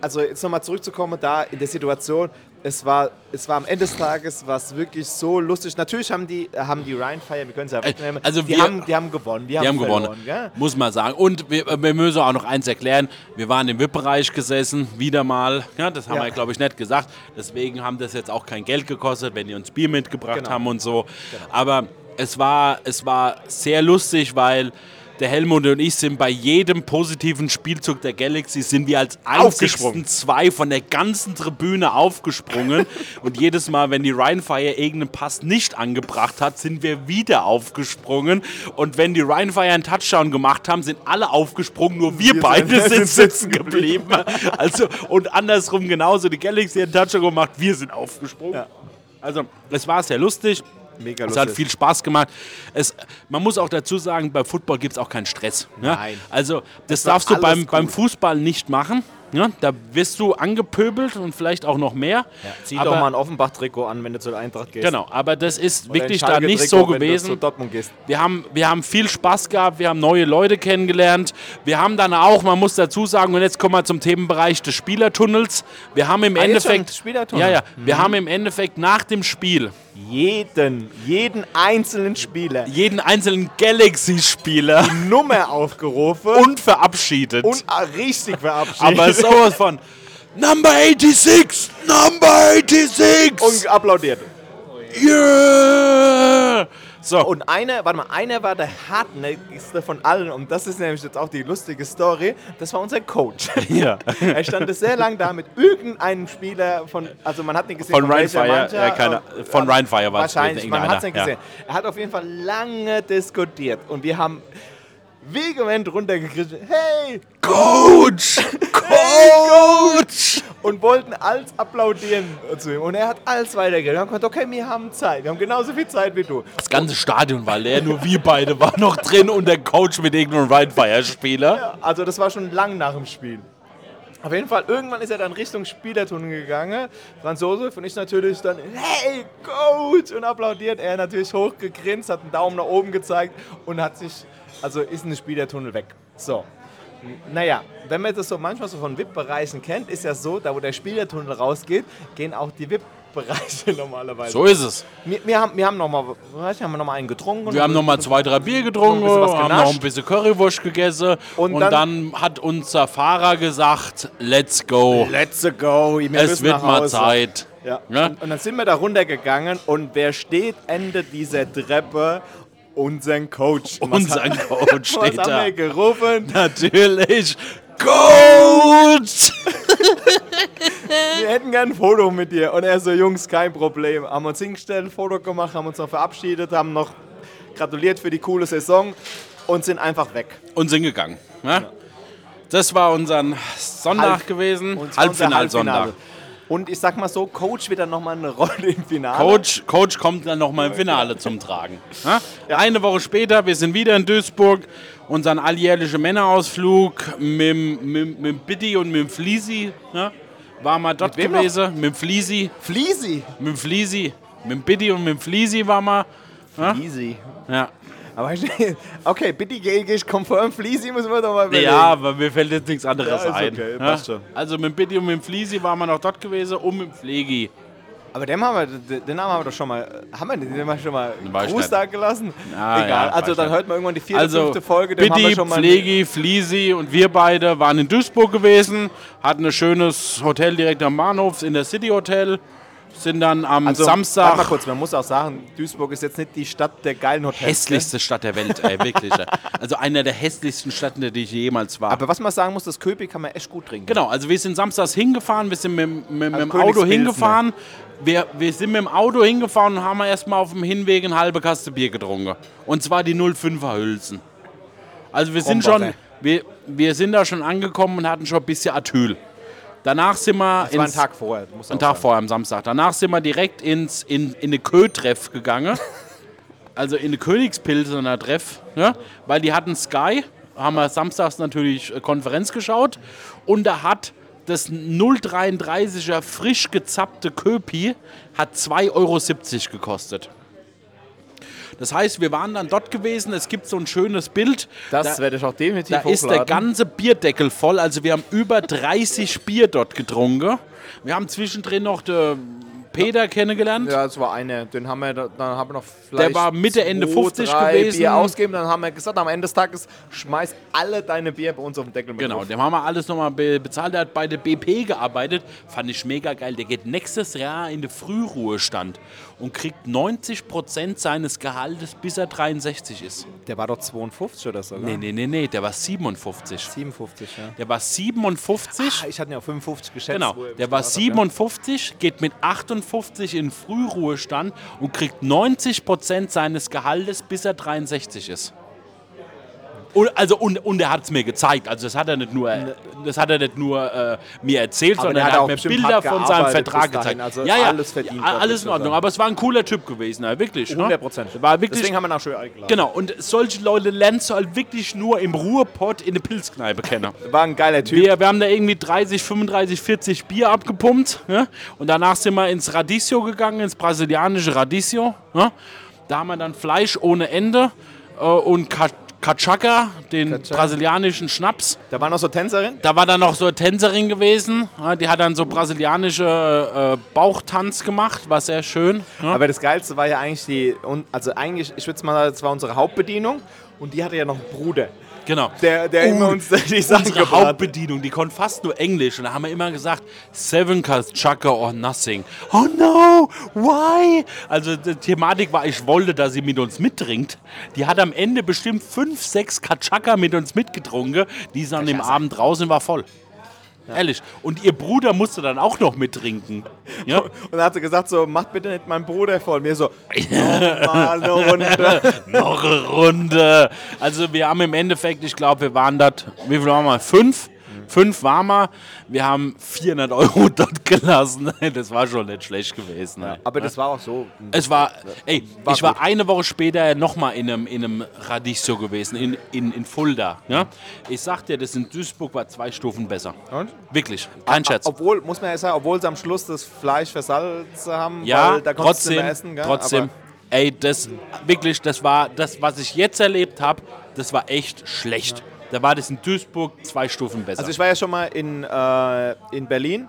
Speaker 1: also jetzt nochmal zurückzukommen, da in der Situation, es war, es war am Ende des Tages was wirklich so lustig. Natürlich haben die, haben die Ryan Fire, wir können es ja wegnehmen,
Speaker 2: also
Speaker 1: die,
Speaker 2: wir-
Speaker 1: haben, die haben gewonnen. Die haben,
Speaker 2: Die haben
Speaker 1: verloren,
Speaker 2: gewonnen,
Speaker 1: Gell?
Speaker 2: muss man sagen. Und wir, wir müssen auch noch eins erklären. Wir waren im VIP-Bereich gesessen, wieder mal. Ja, das haben
Speaker 1: Ja.
Speaker 2: wir, glaube ich, nicht gesagt. Deswegen haben das jetzt auch kein Geld gekostet, wenn die uns Bier mitgebracht
Speaker 1: Genau.
Speaker 2: haben und so. Aber es war, es war sehr lustig, weil der Helmut und ich sind bei jedem positiven Spielzug der Galaxy sind wir als einzigsten zwei von der ganzen Tribüne aufgesprungen. und jedes Mal, wenn die Rheinfire irgendeinen Pass nicht angebracht hat, sind wir wieder aufgesprungen. Und wenn die Rheinfire einen Touchdown gemacht haben, sind alle aufgesprungen, nur wir,
Speaker 1: Wir
Speaker 2: beide
Speaker 1: sind-
Speaker 2: sind sitzen geblieben. also, und andersrum genauso. Die Galaxy hat einen Touchdown gemacht, wir sind aufgesprungen.
Speaker 1: Ja.
Speaker 2: Also, es war sehr lustig.
Speaker 1: Mega
Speaker 2: Es hat viel Spaß gemacht. Es, man muss auch dazu sagen, bei Football gibt es auch keinen Stress. Ne?
Speaker 1: Nein.
Speaker 2: Also das
Speaker 1: war
Speaker 2: darfst du beim,
Speaker 1: cool.
Speaker 2: beim Fußball nicht machen. Ne? Da wirst du angepöbelt und vielleicht auch noch mehr.
Speaker 1: Zieh
Speaker 2: aber,
Speaker 1: doch mal ein Offenbach-Trikot an, wenn du zur Eintracht gehst.
Speaker 2: Genau, aber das ist
Speaker 1: Oder
Speaker 2: wirklich da nicht so gewesen. Wir haben, wir haben viel Spaß gehabt, wir haben neue Leute kennengelernt. Wir haben dann auch, man muss dazu sagen, und jetzt kommen wir zum Themenbereich des Spielertunnels. Wir haben im
Speaker 1: Ah,
Speaker 2: Endeffekt.
Speaker 1: Spielertunnel.
Speaker 2: Ja, ja. Wir haben im Endeffekt nach dem Spiel
Speaker 1: jeden, jeden einzelnen Spieler
Speaker 2: Jeden einzelnen Galaxy-Spieler
Speaker 1: Nummer aufgerufen
Speaker 2: und verabschiedet.
Speaker 1: und richtig verabschiedet.
Speaker 2: Aber sowas von Number 86! Number 86!
Speaker 1: und applaudiert.
Speaker 2: yeah! So,
Speaker 1: Und einer, warte mal, einer war der hartnäckigste von allen und das ist nämlich jetzt auch die lustige Story. Das war unser Coach.
Speaker 2: ja.
Speaker 1: er stand sehr lang da mit irgendeinem Spieler von, also man hat nicht gesehen,
Speaker 2: Von Ryan
Speaker 1: welcher
Speaker 2: Fire,
Speaker 1: Mannschaft,
Speaker 2: äh, keine-
Speaker 1: äh,
Speaker 2: von Ryan Fire war es
Speaker 1: Wahrscheinlich, man hat es nicht
Speaker 2: ja.
Speaker 1: gesehen. Er hat auf jeden Fall lange diskutiert und wir haben vehement runtergekriegt, hey,
Speaker 2: Coach! Coach!
Speaker 1: und wollten alles applaudieren zu ihm. Und er hat alles weitergegeben. Wir haben gesagt, okay, wir haben Zeit. Wir haben genauso viel Zeit wie du.
Speaker 2: Das ganze Stadion war leer, nur wir beide waren noch drin und der Coach mit irgendeinem Rheinfire-Spieler.
Speaker 1: Also das war schon lang nach dem Spiel. Auf jeden Fall, irgendwann ist er dann Richtung Spielertunnel gegangen. Franz Josef und ich natürlich dann, hey, Coach! Und applaudiert. Er natürlich hochgegrinst, hat einen Daumen nach oben gezeigt und hat sich, also ist in den Spielertunnel weg. So. Naja, wenn man das so manchmal so von VIP-Bereichen kennt, ist ja so, da wo der Spielertunnel rausgeht, gehen auch die VIP-Bereiche normalerweise.
Speaker 2: So ist es.
Speaker 1: Wir, wir haben, wir haben nochmal haben wir noch mal einen getrunken.
Speaker 2: Wir haben nochmal zwei, drei Bier getrunken,
Speaker 1: was
Speaker 2: haben noch ein bisschen Currywurst gegessen
Speaker 1: Und
Speaker 2: und,
Speaker 1: dann-
Speaker 2: dann, hat unser Fahrer gesagt, let's go.
Speaker 1: Let's go. Wir
Speaker 2: es wird mal. Zeit.
Speaker 1: Ja.
Speaker 2: Ja?
Speaker 1: Und, und dann sind wir da runtergegangen und wer steht Ende dieser Treppe? Unseren Coach. Was
Speaker 2: Unser Coach
Speaker 1: Was
Speaker 2: steht
Speaker 1: haben
Speaker 2: da.
Speaker 1: wir gerufen?
Speaker 2: Natürlich. Coach!
Speaker 1: Wir hätten gern ein Foto mit dir. Und er so, Jungs, kein Problem. Haben uns hingestellt, ein Foto gemacht, haben uns noch verabschiedet, haben noch gratuliert für die coole Saison und sind einfach weg.
Speaker 2: Und sind gegangen. Ja? Das war unser Sonntag
Speaker 1: Halb-
Speaker 2: gewesen.
Speaker 1: Unser
Speaker 2: Halbfinalsonntag.
Speaker 1: Halbfinale. Und ich sag mal so, Coach wird dann nochmal eine Rolle im Finale.
Speaker 2: Coach, Coach kommt dann nochmal im Finale zum Tragen. Ja? Eine Woche später, wir sind wieder in Duisburg. Unseren alljährlichen Männerausflug mit, mit, mit Bitti und mit Fliesi. Ja? Waren wir dort
Speaker 1: noch?
Speaker 2: gewesen. Mit dem Fliesi.
Speaker 1: Fleasy.
Speaker 2: Mit dem Fliesi. Mit dem Bitti und mit dem Fliesi waren wir.
Speaker 1: Easy.
Speaker 2: Ja.
Speaker 1: Aber okay, bitte gehe ich confirm Fleasy, müssen wir doch mal überlegen.
Speaker 2: Ja, aber mir fällt jetzt nichts anderes
Speaker 1: Ja,
Speaker 2: ein.
Speaker 1: okay,
Speaker 2: Ja?
Speaker 1: passt schon.
Speaker 2: Also mit dem Bitti und mit dem Fliesi waren wir noch dort gewesen und mit dem Pflegi.
Speaker 1: Aber den haben wir, den haben wir doch schon mal, haben wir den, den haben wir schon mal Gruß da gelassen?
Speaker 2: Ah,
Speaker 1: Egal,
Speaker 2: ja,
Speaker 1: also dann hört man irgendwann die vierte,
Speaker 2: Also
Speaker 1: fünfte Folge, den haben wir
Speaker 2: Bitti,
Speaker 1: schon mal.
Speaker 2: Pflegi, Fliesi und wir beide waren in Duisburg gewesen, hatten ein schönes Hotel direkt am Bahnhof, in der City Hotel, sind dann am
Speaker 1: also, Warte mal
Speaker 2: Samstag
Speaker 1: kurz, man muss auch sagen, Duisburg ist jetzt nicht die Stadt der geilen Hotels.
Speaker 2: hässlichste Stadt der Welt, ey, wirklich. Also einer der hässlichsten Städte, der ich jemals war.
Speaker 1: Aber was man sagen muss, das Köpi kann man echt gut trinken.
Speaker 2: Genau, also wir sind samstags hingefahren, wir sind mit, mit, mit
Speaker 1: Also
Speaker 2: dem Auto hingefahren. Wir, wir sind mit dem Auto hingefahren und haben erstmal auf dem Hinweg eine halbe Kaste Bier getrunken. Und zwar die 05er Hülsen. Also wir sind schon,
Speaker 1: Krombacher.
Speaker 2: wir, wir sind da schon angekommen und hatten schon ein bisschen Atyl. Danach sind wir
Speaker 1: Das war ein Tag vorher. Muss auch
Speaker 2: Tag
Speaker 1: sagen.
Speaker 2: vorher am Samstag. Danach sind wir direkt ins, in, in eine Kö-Treff gegangen. also in eine Königspilsener Treff. Ja? Weil die hatten Sky. Haben wir samstags natürlich äh, Konferenz geschaut. Und da hat das 0,33er frisch gezappte Köpi hat 2,70 Euro gekostet. Das heißt, wir waren dann dort gewesen. Es gibt so ein schönes Bild.
Speaker 1: Das
Speaker 2: Da-
Speaker 1: werde ich auch definitiv
Speaker 2: da ist der
Speaker 1: hochladen.
Speaker 2: ganze Bierdeckel voll. Also wir haben über 30 Bier dort getrunken. Wir haben zwischendrin noch den Peter kennengelernt.
Speaker 1: Ja, das war eine. Den haben wir, da- dann haben wir noch vielleicht
Speaker 2: war Mitte, Ende
Speaker 1: zwei,
Speaker 2: 50
Speaker 1: drei
Speaker 2: gewesen.
Speaker 1: Bier ausgeben. Dann haben wir gesagt, am Ende des Tages schmeiß alle deine Bier bei uns auf den Deckel mit
Speaker 2: Genau, dem haben wir alles nochmal be bezahlt. Der hat bei der BP gearbeitet. Fand ich mega geil. Der geht nächstes Jahr in den Frühruhestand und kriegt 90% seines Gehaltes, bis er 63 ist.
Speaker 1: Der war doch 52 oder so,
Speaker 2: Nee, nee, nee, nee, der war 57.
Speaker 1: 57, ja.
Speaker 2: Der war 57.
Speaker 1: Ah, ich hatte ihn ja auf 55 geschätzt.
Speaker 2: Genau,
Speaker 1: er
Speaker 2: der war
Speaker 1: gestartet hat,
Speaker 2: 57, geht mit 58 in Frühruhestand und kriegt 90% seines Gehaltes, bis er 63 ist. Und, also, und, und er hat es mir gezeigt. Also das hat er nicht nur, das hat er nicht nur äh, mir erzählt,
Speaker 1: Aber
Speaker 2: sondern
Speaker 1: der
Speaker 2: er
Speaker 1: hat
Speaker 2: mir Bilder von seinem Vertrag gezeigt.
Speaker 1: Also
Speaker 2: ja, ja,
Speaker 1: alles verdient
Speaker 2: ja, alles in Ordnung. Aber es war ein cooler Typ gewesen, ja, wirklich. ne?
Speaker 1: 100 Prozent.
Speaker 2: War wirklich,
Speaker 1: Deswegen haben wir ihn auch schön eingeladen.
Speaker 2: Genau, und solche Leute lernst du halt wirklich nur im Ruhrpott in der Pilzkneipe kennen.
Speaker 1: War ein geiler Typ.
Speaker 2: Wir, wir haben da irgendwie 30, 35, 40 Bier abgepumpt. Ja? Und danach sind wir ins Radicchio gegangen, ins brasilianische Radicchio. Ja? Da haben wir dann Fleisch ohne Ende äh, und Ka Kachaka, den
Speaker 1: Kachaka.
Speaker 2: brasilianischen Schnaps.
Speaker 1: Da war noch so Tänzerin.
Speaker 2: Da war dann noch so eine Tänzerin gewesen. Die hat dann so brasilianische äh, Bauchtanz gemacht, war sehr schön. Ja.
Speaker 1: Aber das Geilste war ja eigentlich die, also eigentlich, ich würde mal sagen, das war unsere Hauptbedienung und die hatte ja noch einen Bruder,
Speaker 2: Genau.
Speaker 1: der, der immer uns die Sachen
Speaker 2: Unsere. Hauptbedienung, die konnte fast nur Englisch. Und da haben wir immer gesagt, seven Kachaka or nothing. Oh no, why? Also die Thematik war, ich wollte, dass sie mit uns mittrinkt. Die hat am Ende bestimmt fünf, sechs Kachaka mit uns mitgetrunken. Die ist an dem Abend draußen war voll. Ehrlich. Und ihr Bruder musste dann auch noch mittrinken. Ja?
Speaker 1: Und dann hat sie gesagt, so, macht bitte nicht meinen Bruder voll. Mir so, nochmal eine Runde.
Speaker 2: noch eine Runde. Also wir haben im Endeffekt, ich glaube, wir waren dort, wie viel waren wir? Fünf? Fünf waren wir. Wir haben 400 Euro dort gelassen. Das war schon nicht schlecht gewesen. ey.
Speaker 1: Aber das war auch so.
Speaker 2: Es war, ey,
Speaker 1: War
Speaker 2: ich war
Speaker 1: gut.
Speaker 2: eine Woche später nochmal in einem, in einem Radicchio gewesen, in, in, in Fulda. Ja? Ich sag dir, das in Duisburg war zwei Stufen besser.
Speaker 1: Und?
Speaker 2: Wirklich, kein Scherz.
Speaker 1: Obwohl, muss man ja sagen, obwohl sie am Schluss das Fleisch versalzen haben,
Speaker 2: Ja,
Speaker 1: weil da konntest du
Speaker 2: trotzdem,
Speaker 1: nicht mehr essen. Gell?
Speaker 2: trotzdem.
Speaker 1: Aber
Speaker 2: Ey, das wirklich, das war das, was ich jetzt erlebt habe, das war echt schlecht. Da war das in Duisburg zwei Stufen besser.
Speaker 1: Also ich war ja schon mal in, äh, in Berlin,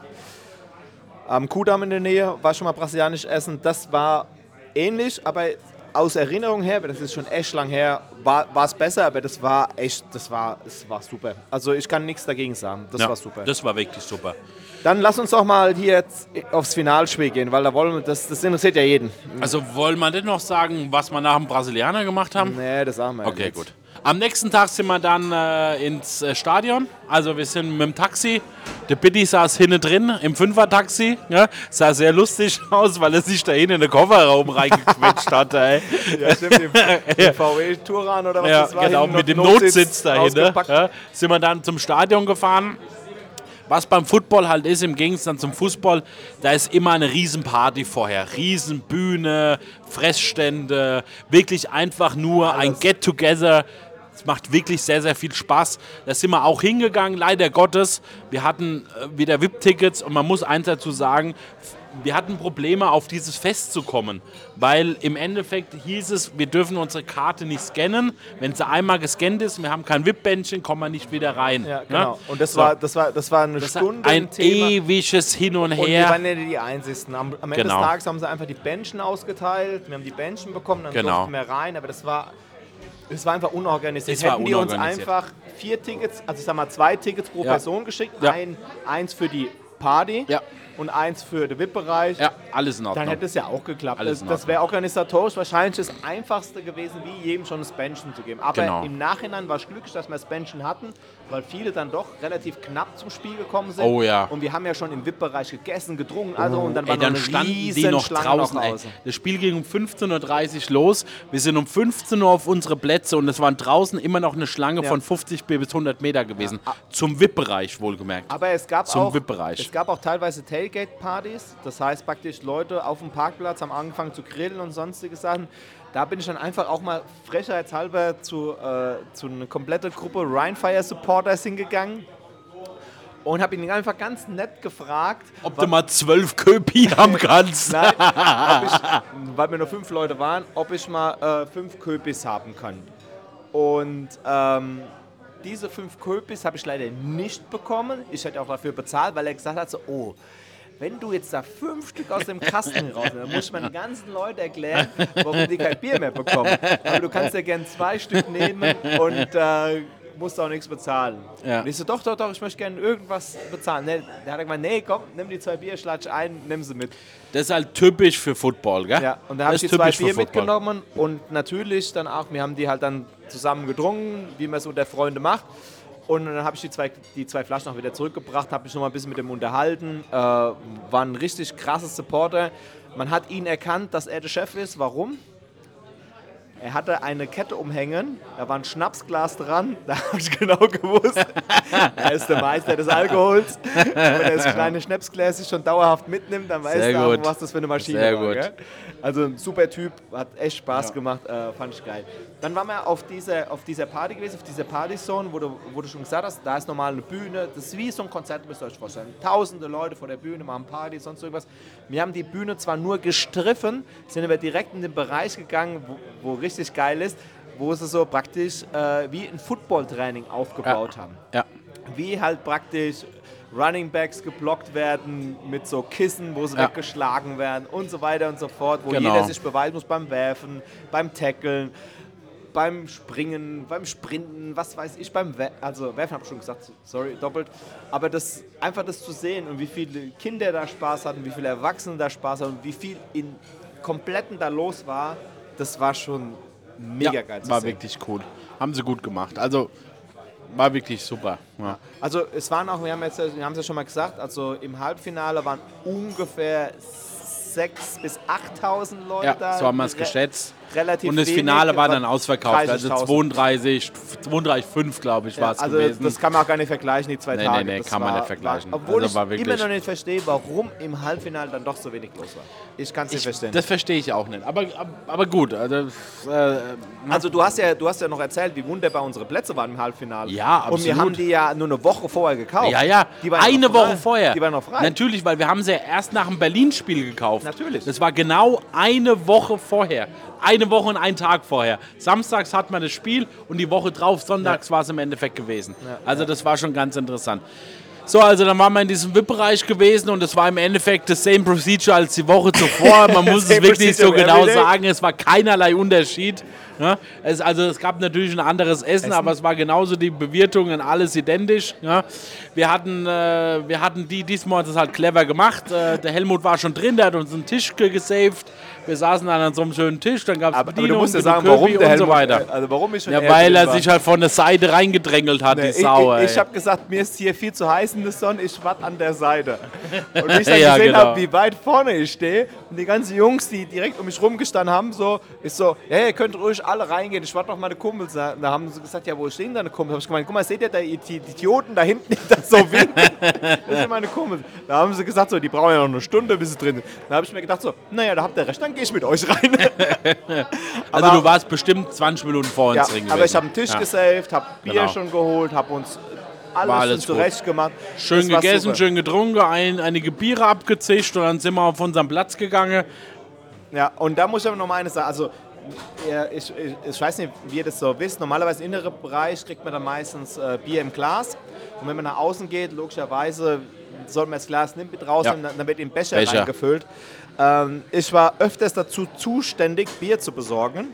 Speaker 1: am Kudamm in der Nähe, war schon mal brasilianisch essen. Das war ähnlich, aber aus Erinnerung her, aber das ist schon echt lang her, war es besser, aber das war echt, das war, das war super. Also ich kann nichts dagegen sagen, das
Speaker 2: ja,
Speaker 1: war super.
Speaker 2: Das war wirklich super.
Speaker 1: Dann lass uns doch mal hier jetzt aufs Finalspiel gehen, weil da wollen wir, das, das interessiert ja jeden.
Speaker 2: Also wollen wir denn noch sagen, was wir nach dem Brasilianer gemacht haben?
Speaker 1: Nee, das sagen wir
Speaker 2: Okay,
Speaker 1: nicht.
Speaker 2: gut. Am nächsten Tag sind wir dann äh, ins äh, Stadion. Also wir sind mit dem Taxi. Der Bitti saß hinten drin im Fünfer-Taxi. Ja, sah sehr lustig aus, weil er sich da hinten in den Kofferraum reingequetscht hatte. Ey.
Speaker 1: Ja, stimmt, im, im VW Touran oder was
Speaker 2: Ja,
Speaker 1: das war.
Speaker 2: genau, mit dem
Speaker 1: noch
Speaker 2: Notsitz dahinter. Ja, sind wir dann zum Stadion gefahren. Was beim Football halt ist, im Gegensatz zum Fußball, da ist immer eine Riesenparty vorher. Riesenbühne, Fressstände, wirklich einfach nur ein Get-Together. Es macht wirklich sehr, sehr viel Spaß. Da sind wir auch hingegangen, leider Gottes. Wir hatten äh, wieder VIP-Tickets und man muss eins dazu sagen, wir hatten Probleme, auf dieses Fest zu kommen, weil im Endeffekt hieß es, wir dürfen unsere Karte nicht scannen. Wenn sie einmal gescannt ist, wir haben kein VIP-Bändchen, kommen wir nicht wieder rein.
Speaker 1: Ja, genau. Und das,
Speaker 2: So.
Speaker 1: war, das, war, das war eine
Speaker 2: Das
Speaker 1: Stunde
Speaker 2: ein
Speaker 1: Thema.
Speaker 2: ewiges Hin und
Speaker 1: Und wir
Speaker 2: Her.
Speaker 1: waren ja die Einzigen. Am, am Ende
Speaker 2: Genau.
Speaker 1: des Tages haben sie einfach die Bändchen ausgeteilt. Wir haben die Bändchen bekommen, dann
Speaker 2: Genau.
Speaker 1: durften wir rein. Aber das war, das war einfach unorganisiert.
Speaker 2: Es
Speaker 1: Hätten die uns einfach vier Tickets, also ich sag mal zwei Tickets pro
Speaker 2: Ja.
Speaker 1: Person geschickt.
Speaker 2: Ja.
Speaker 1: Ein, eins für die Party
Speaker 2: Ja.
Speaker 1: und eins für den VIP-Bereich.
Speaker 2: ja, alles in Ordnung.
Speaker 1: Dann hätte es ja auch geklappt.
Speaker 2: Alles
Speaker 1: das wäre organisatorisch wahrscheinlich das Einfachste gewesen, wie jedem schon das Bändchen zu geben. Aber
Speaker 2: Genau.
Speaker 1: im Nachhinein war ich glücklich, dass wir das Bändchen hatten, weil viele dann doch relativ knapp zum Spiel gekommen sind.
Speaker 2: Oh ja.
Speaker 1: Und wir haben ja schon im VIP-Bereich gegessen, getrunken, also und dann war
Speaker 2: Ey,
Speaker 1: noch
Speaker 2: dann
Speaker 1: eine
Speaker 2: standen die noch
Speaker 1: Schlange
Speaker 2: draußen.
Speaker 1: noch.
Speaker 2: Das Spiel ging um 15.30 Uhr los. Wir sind um 15 Uhr auf unsere Plätze und es waren draußen immer noch eine Schlange
Speaker 1: Ja.
Speaker 2: von 50 bis 100 Meter gewesen. Zum VIP-Bereich wohlgemerkt.
Speaker 1: Aber es gab
Speaker 2: Zum
Speaker 1: auch es gab auch teilweise Tailgate-Partys. Das heißt praktisch Leute auf dem Parkplatz haben angefangen zu grillen und sonstige Sachen. Da bin ich dann einfach auch mal frechheitshalber zu, äh, zu einer kompletten Gruppe Rhinefire Supporters hingegangen und habe ihn einfach ganz nett gefragt,
Speaker 2: Ob du mal zwölf Köpi haben kannst.
Speaker 1: Nein, ich, weil wir nur fünf Leute waren, ob ich mal äh, fünf Köpis haben kann. Und ähm, diese fünf Köpis habe ich leider nicht bekommen. Ich hätte auch dafür bezahlt, weil er gesagt hat, so, oh, wenn du jetzt da fünf Stück aus dem Kasten raus, dann muss ich meinen ganzen Leuten erklären, warum die kein Bier mehr bekommen. Aber du kannst ja gern zwei Stück nehmen und äh, musst auch nichts bezahlen.
Speaker 2: Ja.
Speaker 1: Und ich so, doch, doch, doch, ich möchte gerne irgendwas bezahlen. Nee, der hat er gemeint, nee, komm, nimm die zwei Bier, schlatsch ein, nimm sie mit.
Speaker 2: Das ist halt typisch für Football, gell?
Speaker 1: Ja, und da habe ich die zwei Bier mitgenommen und natürlich dann auch, wir haben die halt dann zusammen getrunken, wie man so der Freunde macht. Und dann habe ich die zwei, die zwei Flaschen auch wieder zurückgebracht, habe mich noch mal ein bisschen mit dem unterhalten. Äh, war ein richtig krasses Supporter. Man hat ihn erkannt, dass er der Chef ist. Warum? Er hatte eine Kette umhängen, da war ein Schnapsglas dran, da habe ich genau gewusst, er ist der Meister des Alkohols. Wenn er das kleine Schnapsglas schon dauerhaft mitnimmt, dann weiß er auch, was das für eine Maschine
Speaker 2: Sehr
Speaker 1: war.
Speaker 2: gut.
Speaker 1: Gell? Also ein super Typ, hat echt Spaß gemacht, äh, fand ich geil. Dann waren wir auf dieser, auf dieser Party gewesen, auf dieser Partyzone, wo du, wo du schon gesagt hast, da ist normal eine Bühne, das ist wie so ein Konzert, müsst ihr euch vorstellen. Tausende Leute vor der Bühne machen Party, sonst irgendwas. Wir haben die Bühne zwar nur gestriffen, sind aber direkt in den Bereich gegangen, wo, wo richtig geil ist, wo sie so praktisch äh, wie ein Football-Training aufgebaut haben.
Speaker 2: Ja.
Speaker 1: Wie halt praktisch Running Backs geblockt werden mit so Kissen, wo sie
Speaker 2: Ja.
Speaker 1: weggeschlagen werden und so weiter und so fort, wo
Speaker 2: Genau.
Speaker 1: jeder sich beweisen muss beim Werfen, beim Tackeln, beim Springen, beim Sprinten, was weiß ich, beim We also Werfen habe ich schon gesagt, sorry, doppelt, aber das einfach das zu sehen und wie viele Kinder da Spaß hatten, wie viele Erwachsene da Spaß hatten und wie viel in kompletten da los war, das war schon mega
Speaker 2: ja,
Speaker 1: geil zu
Speaker 2: War
Speaker 1: sehen.
Speaker 2: wirklich cool. Haben sie gut gemacht. Also war wirklich super. Ja.
Speaker 1: Also es waren auch, wir haben es wir haben es ja schon mal gesagt, also im Halbfinale waren ungefähr 6.000 bis 8.000 Leute
Speaker 2: Ja,
Speaker 1: da.
Speaker 2: so haben wir es geschätzt.
Speaker 1: Relativ
Speaker 2: Und das
Speaker 1: wenig,
Speaker 2: Finale war dann ausverkauft. Also
Speaker 1: 30.000.
Speaker 2: 32, 32,5 glaube ich war es
Speaker 1: also
Speaker 2: gewesen.
Speaker 1: das kann man auch gar nicht vergleichen, die zwei
Speaker 2: Nee,
Speaker 1: Tage.
Speaker 2: nee, nee,
Speaker 1: das
Speaker 2: kann man
Speaker 1: war,
Speaker 2: nicht vergleichen.
Speaker 1: War, obwohl
Speaker 2: Also
Speaker 1: ich immer noch nicht verstehe, warum im Halbfinale dann doch so wenig los war. Ich kann es nicht
Speaker 2: ich,
Speaker 1: verstehen.
Speaker 2: das verstehe ich auch nicht. Aber, aber, gut. Also, äh,
Speaker 1: also du hast, ja, du hast ja noch erzählt, wie wunderbar unsere Plätze waren im Halbfinale.
Speaker 2: Ja,
Speaker 1: Und wir
Speaker 2: absolut.
Speaker 1: haben die ja nur eine Woche vorher gekauft.
Speaker 2: Ja, ja,
Speaker 1: Die waren ja
Speaker 2: eine
Speaker 1: frei.
Speaker 2: Woche vorher.
Speaker 1: Die waren noch frei.
Speaker 2: Natürlich, weil wir haben sie ja erst nach dem Berlin-Spiel gekauft.
Speaker 1: Natürlich.
Speaker 2: Das war genau eine Woche vorher. Eine Woche und ein Tag vorher. Samstags hat man das Spiel und die Woche drauf, sonntags war es im Endeffekt gewesen. also das war schon ganz interessant. So, also dann waren wir in diesem VIP-Bereich gewesen und es war im Endeffekt das same Procedure als die Woche zuvor. Man muss es wirklich so genau sagen. Es war keinerlei Unterschied. Ja? Es, also es gab natürlich ein anderes Essen, aber es war genauso die Bewirtung und alles identisch. Ja? Wir, hatten, äh, wir hatten die, diesmal hat es halt clever gemacht. Äh, der Helmut war schon drin, der hat uns einen Tisch ge- gesaved. Wir saßen dann an so einem schönen Tisch, dann gab es
Speaker 1: aber, aber du musst ja sagen,
Speaker 2: Köbi
Speaker 1: warum der
Speaker 2: und
Speaker 1: Helmut,
Speaker 2: so weiter.
Speaker 1: Also warum ich schon
Speaker 2: Ja, weil er
Speaker 1: war.
Speaker 2: sich halt von der Seite reingedrängelt hat,
Speaker 1: Nee,
Speaker 2: die Sau.
Speaker 1: Ich, ich, ich habe gesagt, mir ist hier viel zu heiß in der Sonne, ich warte an der Seite. Und wie ich dann
Speaker 2: Ja,
Speaker 1: gesehen
Speaker 2: genau.
Speaker 1: habe, wie weit vorne ich stehe und die ganzen Jungs, die direkt um mich rumgestanden haben, so, ist so, hey, ihr könnt ruhig alle reingehen, ich warte noch meine Kumpels. Da da haben sie gesagt, ja, wo stehen deine Kumpels? Da habe ich gemeint, guck mal, seht ihr da die die Idioten da hinten, die da so winken? Das sind meine Kumpels. Da haben sie gesagt, so, die brauchen ja noch eine Stunde, bis sie drin sind. Da habe ich mir gedacht, so, naja, da habt ihr recht, dann gehe ich mit euch rein.
Speaker 2: also
Speaker 1: aber-
Speaker 2: du warst bestimmt 20 Minuten vor
Speaker 1: Ja,
Speaker 2: uns drin gewesen.
Speaker 1: aber ich habe einen Tisch
Speaker 2: Ja.
Speaker 1: gesaved, habe Bier
Speaker 2: Genau.
Speaker 1: schon geholt, habe uns alles,
Speaker 2: alles
Speaker 1: zurecht gemacht.
Speaker 2: Schön
Speaker 1: Das
Speaker 2: gegessen, schön getrunken, ein, einige Biere abgezischt und dann sind wir auf unseren Platz gegangen.
Speaker 1: Ja, und da muss ich aber noch mal eines sagen. Also, ja, ich, ich, ich weiß nicht, wie ihr das so wisst. Normalerweise im inneren Bereich kriegt man dann meistens äh, Bier im Glas. Und wenn man nach außen geht, logischerweise soll man das Glas nicht mit rausnehmen,
Speaker 2: Ja.
Speaker 1: dann, dann wird im Becher,
Speaker 2: Becher.
Speaker 1: reingefüllt. Ähm, ich war öfters dazu zuständig, Bier zu besorgen.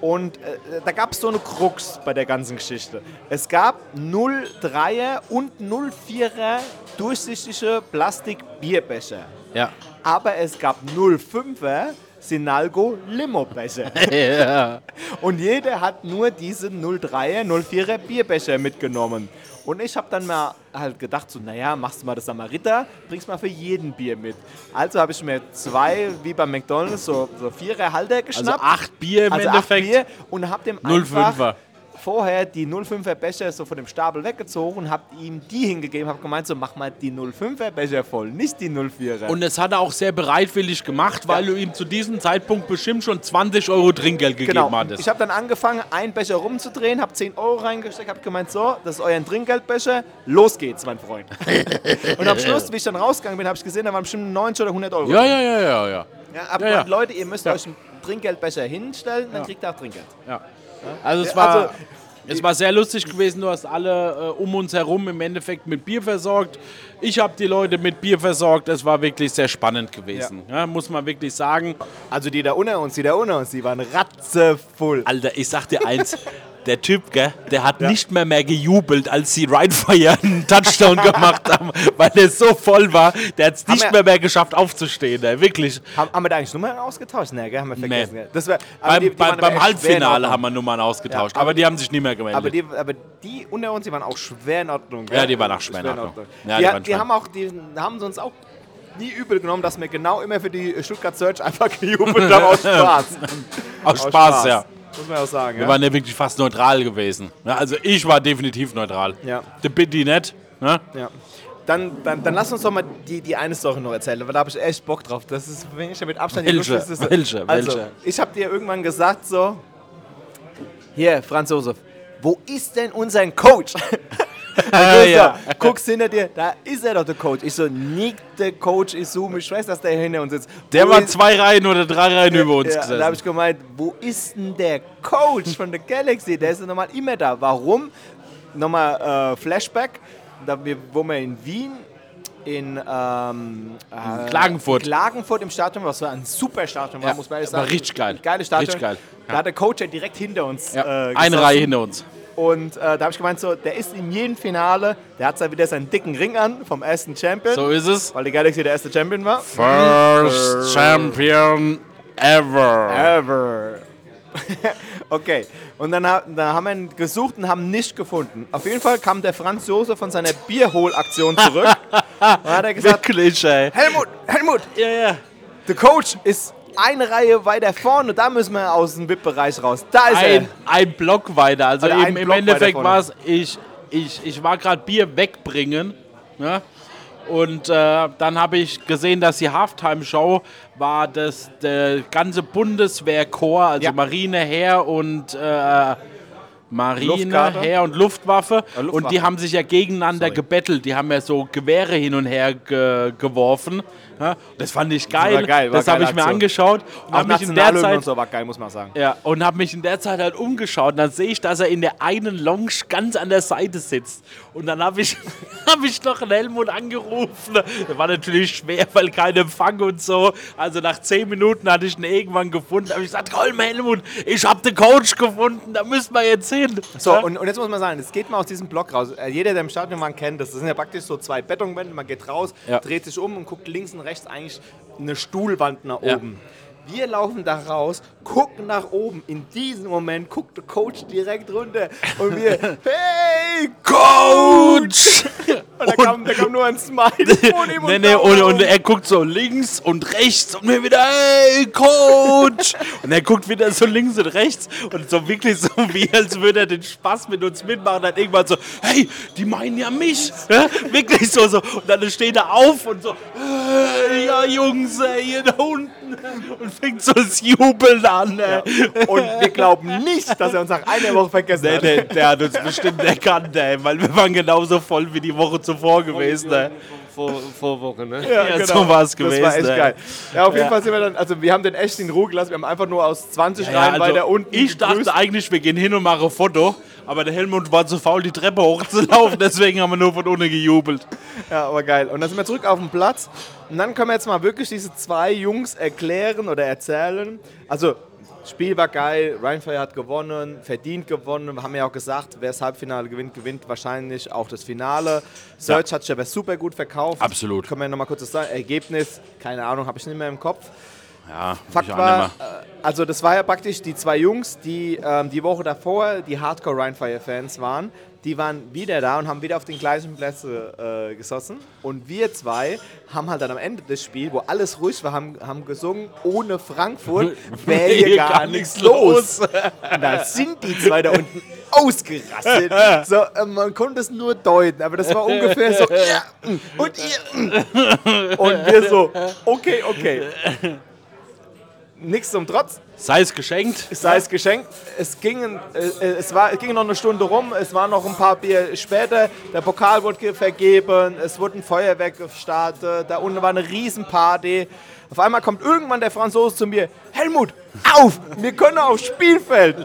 Speaker 1: Und äh, da gab es so eine Krux bei der ganzen Geschichte. Es gab 03er und 04er durchsichtige Plastik-Bierbecher.
Speaker 2: Ja.
Speaker 1: Aber es gab 05er Sinalgo Limo-Becher.
Speaker 2: ja.
Speaker 1: Und jeder hat nur diese 03er, 04er Bierbecher mitgenommen. Und ich habe dann mal halt gedacht, so, naja, machst du mal das Samariter, bringst mal für jeden Bier mit. Also habe ich mir zwei, wie beim McDonalds, so, so Vierer Halter
Speaker 2: Also
Speaker 1: geschnappt.
Speaker 2: acht Bier im
Speaker 1: also acht
Speaker 2: Endeffekt.
Speaker 1: Bier und habe dem
Speaker 2: 05er.
Speaker 1: einfach vorher die 05er Becher so von dem Stapel weggezogen, habe ihm die hingegeben, habe gemeint, so mach mal die 05er Becher voll, nicht die 04er.
Speaker 2: Und das hat er auch sehr bereitwillig gemacht, weil du ihm zu diesem Zeitpunkt bestimmt schon 20 Euro Trinkgeld gegeben
Speaker 1: Genau.
Speaker 2: hattest.
Speaker 1: Ich habe dann angefangen, einen Becher rumzudrehen, habe 10 Euro reingesteckt, habe gemeint, so, das ist euer Trinkgeldbecher, los geht's, mein Freund. und am Schluss, wie ich dann rausgegangen bin, habe ich gesehen, da waren bestimmt 90 oder 100 Euro.
Speaker 2: ja, ja, ja, ja, ja.
Speaker 1: Ja, aber
Speaker 2: Ja, ja.
Speaker 1: Leute, ihr müsst euch einen Trinkgeldbecher hinstellen, dann kriegt ihr auch Trinkgeld.
Speaker 2: ja. Also es
Speaker 1: Ja,
Speaker 2: war,
Speaker 1: also-
Speaker 2: es war sehr lustig gewesen. Du hast alle äh, um uns herum im Endeffekt mit Bier versorgt. Ich habe die Leute mit Bier versorgt. Es war wirklich sehr spannend gewesen. Ja. muss man wirklich sagen.
Speaker 1: Also die da unter uns, die da unter uns, die waren ratzevoll.
Speaker 2: Alter, ich sag dir eins. Der Typ, gell, der hat nicht mehr mehr gejubelt, als die Rhinefire einen Touchdown gemacht haben, weil er so voll war. Der hat es nicht
Speaker 1: wir-
Speaker 2: mehr mehr geschafft aufzustehen, ey, wirklich.
Speaker 1: Haben, haben wir da eigentlich Nummern ausgetauscht? Ne, gell, haben wir vergessen.
Speaker 2: Nee.
Speaker 1: wär,
Speaker 2: Beim,
Speaker 1: die- die
Speaker 2: beim, beim
Speaker 1: schwer
Speaker 2: Halbfinale haben wir Nummern ausgetauscht,
Speaker 1: Ja,
Speaker 2: aber,
Speaker 1: aber
Speaker 2: die haben sich nicht mehr gemeldet.
Speaker 1: Aber die, aber die unter uns, die waren auch schwer in Ordnung.
Speaker 2: Ja,
Speaker 1: gell?
Speaker 2: die waren auch schwer in Ordnung. Ja,
Speaker 1: die,
Speaker 2: die
Speaker 1: die,
Speaker 2: schwer.
Speaker 1: haben auch, die haben sie uns auch nie übel genommen, dass wir genau immer für die Stuttgart Search einfach gejubelt haben aus Spaß.
Speaker 2: Aus Spaß, ja.
Speaker 1: Muss man auch sagen.
Speaker 2: Wir
Speaker 1: ja?
Speaker 2: waren ja wirklich fast neutral gewesen. Ja, also ich war definitiv neutral.
Speaker 1: Ja.
Speaker 2: Der Bitty nicht. Ne?
Speaker 1: Ja. Dann, dann, dann lass uns doch mal die, die eine Story noch erzählen, weil da habe ich echt Bock drauf. Das ist, wenn ich ja mit Abstand die
Speaker 2: Welche?
Speaker 1: lustigste-
Speaker 2: Welche?
Speaker 1: Also,
Speaker 2: Welche?
Speaker 1: ich habe dir irgendwann gesagt so, hier, Franz Josef, wo ist denn unser Coach? du
Speaker 2: ja.
Speaker 1: so, guckst hinter dir, da ist er doch der Coach. Ich so, nicht der Coach ist so, ich weiß, dass der hinter uns sitzt.
Speaker 2: Der
Speaker 1: Wo
Speaker 2: war
Speaker 1: ist-
Speaker 2: zwei Reihen oder drei Reihen über uns
Speaker 1: ja, da habe ich
Speaker 2: gesessen.
Speaker 1: gemeint, wo ist denn der Coach von der Galaxy? Der ist ja normal immer da. Warum? Nochmal äh, Flashback, da wir, wo wir in Wien in ähm, äh,
Speaker 2: Klagenfurt.
Speaker 1: Klagenfurt im Stadion, was war ein super Stadion war,
Speaker 2: Ja,
Speaker 1: muss man ehrlich
Speaker 2: war
Speaker 1: sagen.
Speaker 2: richtig geil.
Speaker 1: Geiles Stadion.
Speaker 2: Richtig geil.
Speaker 1: Da hat der Coach ja direkt hinter uns
Speaker 2: Ja,
Speaker 1: äh,
Speaker 2: eine
Speaker 1: gesessen.
Speaker 2: Reihe hinter uns.
Speaker 1: Und äh, da habe ich gemeint, so, der ist in jedem Finale, der hat zwar wieder seinen dicken Ring an vom ersten Champion,
Speaker 2: So ist es.
Speaker 1: weil die Galaxy der erste Champion war.
Speaker 2: First Champion ever.
Speaker 1: Ever. okay, und dann, dann haben wir ihn gesucht und haben ihn nicht gefunden. Auf jeden Fall kam der Franz Josef von seiner Bierholaktion zurück. und hat er gesagt,
Speaker 2: Wirklich, ey.
Speaker 1: Helmut, Helmut,
Speaker 2: Ja, ja.
Speaker 1: der Coach ist eine Reihe weiter vorne, da müssen wir aus dem VIP-Bereich raus. Da ist
Speaker 2: Ein, ein Block weiter. Also
Speaker 1: Oder
Speaker 2: eben im
Speaker 1: Block
Speaker 2: Endeffekt war es, ich, ich, ich war gerade Bier wegbringen. Ja? Und äh, dann habe ich gesehen, dass die Halftime-Show war, dass der ganze Bundeswehrkorps, also
Speaker 1: Ja.
Speaker 2: Marine, Heer und äh, Marine,
Speaker 1: Luftgarde.
Speaker 2: Heer und Luftwaffe.
Speaker 1: Luftwaffe.
Speaker 2: Und die haben sich ja gegeneinander gebettelt. Die haben ja so Gewehre hin und her ge geworfen. Ja? Das fand ich geil.
Speaker 1: war geil,
Speaker 2: das habe ich mir
Speaker 1: Aktion.
Speaker 2: angeschaut. Und habe mich in der Zeit
Speaker 1: und so war geil, muss man sagen.
Speaker 2: ja, und habe mich in der Zeit halt umgeschaut. Und dann sehe ich, dass er in der einen Lounge ganz an der Seite sitzt. Und dann habe ich, hab ich noch einen Helmut angerufen. Das war natürlich schwer, weil kein Empfang und so. Also nach zehn Minuten hatte ich ihn irgendwann gefunden. habe ich gesagt, komm Helmut, ich habe den Coach gefunden, da müssen wir jetzt hin.
Speaker 1: So,
Speaker 2: Ja?
Speaker 1: und, und jetzt muss man sagen, es geht mal aus diesem Block raus. Äh, Jeder, der im Stadion kennt, das sind ja praktisch so zwei Betonwände. Man geht raus,
Speaker 2: Ja.
Speaker 1: dreht sich um und guckt links und rechts eigentlich eine Stuhlwand nach
Speaker 2: Ja.
Speaker 1: Wir laufen da raus, gucken nach oben. In diesem Moment guckt der Coach direkt runter und wir, hey, Coach! Und da kam, da kam nur ein Smiley von ihm
Speaker 2: Nee,
Speaker 1: und
Speaker 2: nee, und, und er guckt so links und rechts und wir wieder, hey, Coach! und er guckt wieder so links und rechts und so wirklich so, wie als würde er den Spaß mit uns mitmachen. Dann irgendwann so, hey, die meinen ja mich. Ja? Wirklich so, so. Und dann steht er auf und so, hey, ja, Jungs, ey, hier da unten. Und fängt so das Jubeln an. Ey.
Speaker 1: Und wir glauben nicht, dass er uns nach einer Woche vergessen
Speaker 2: Der,
Speaker 1: hat.
Speaker 2: der, der hat uns bestimmt erkannt, ey, weil wir waren genauso voll wie die Woche zuvor gewesen. Ey.
Speaker 3: Vor, Woche, ne?
Speaker 2: Ja, so war's gewesen,
Speaker 1: Das war echt
Speaker 2: ey.
Speaker 1: geil. Ja, auf jeden
Speaker 2: Ja.
Speaker 1: Fall sind wir dann, also wir haben den echt in Ruhe gelassen. Wir haben einfach nur aus 20
Speaker 2: Ja,
Speaker 1: Reihen
Speaker 2: also
Speaker 1: weiter unten
Speaker 2: Ich dachte
Speaker 1: gegrüßt.
Speaker 2: eigentlich, wir gehen hin und machen ein Foto, aber der Helmut war zu faul, die Treppe hochzulaufen, deswegen haben wir nur von unten gejubelt.
Speaker 1: Ja, aber geil. Und dann sind wir zurück auf den Platz. Und dann können wir jetzt mal wirklich diese zwei Jungs erklären oder erzählen. Also, das Spiel war geil. Ryan Fire hat gewonnen, verdient gewonnen. Wir haben ja auch gesagt, wer das Halbfinale gewinnt, gewinnt wahrscheinlich auch das Finale. Search hat sich aber super gut verkauft.
Speaker 2: Absolut.
Speaker 1: Können wir nochmal kurz das sagen? Ergebnis, keine Ahnung, habe ich nicht mehr im Kopf.
Speaker 2: Ja,
Speaker 1: Fakt war, äh, also das war ja praktisch die zwei Jungs, die ähm, die Woche davor die Hardcore Rhinefire-Fans waren. Die waren wieder da und haben wieder auf den gleichen Plätze äh, gesossen. Und wir zwei haben halt dann am Ende des Spiels, wo alles ruhig war, haben, haben gesungen, ohne Frankfurt wäre hier gar, nichts los. Und da sind die zwei da unten ausgerastet. So, äh, man konnte es nur deuten, aber das war ungefähr so, ja, und ihr. Und wir so, okay, okay. Nichts zum Trotz,
Speaker 2: Sei es geschenkt.
Speaker 1: sei es geschenkt. Es ging, äh, äh, es, war, es ging noch eine Stunde rum, es war noch ein paar Bier später, der Pokal wurde ge- vergeben, es wurde ein Feuerwerk gestartet, da unten war eine Riesenparty. Auf einmal kommt irgendwann der Franzose zu mir, Helmut, auf, wir können aufs Spielfeld.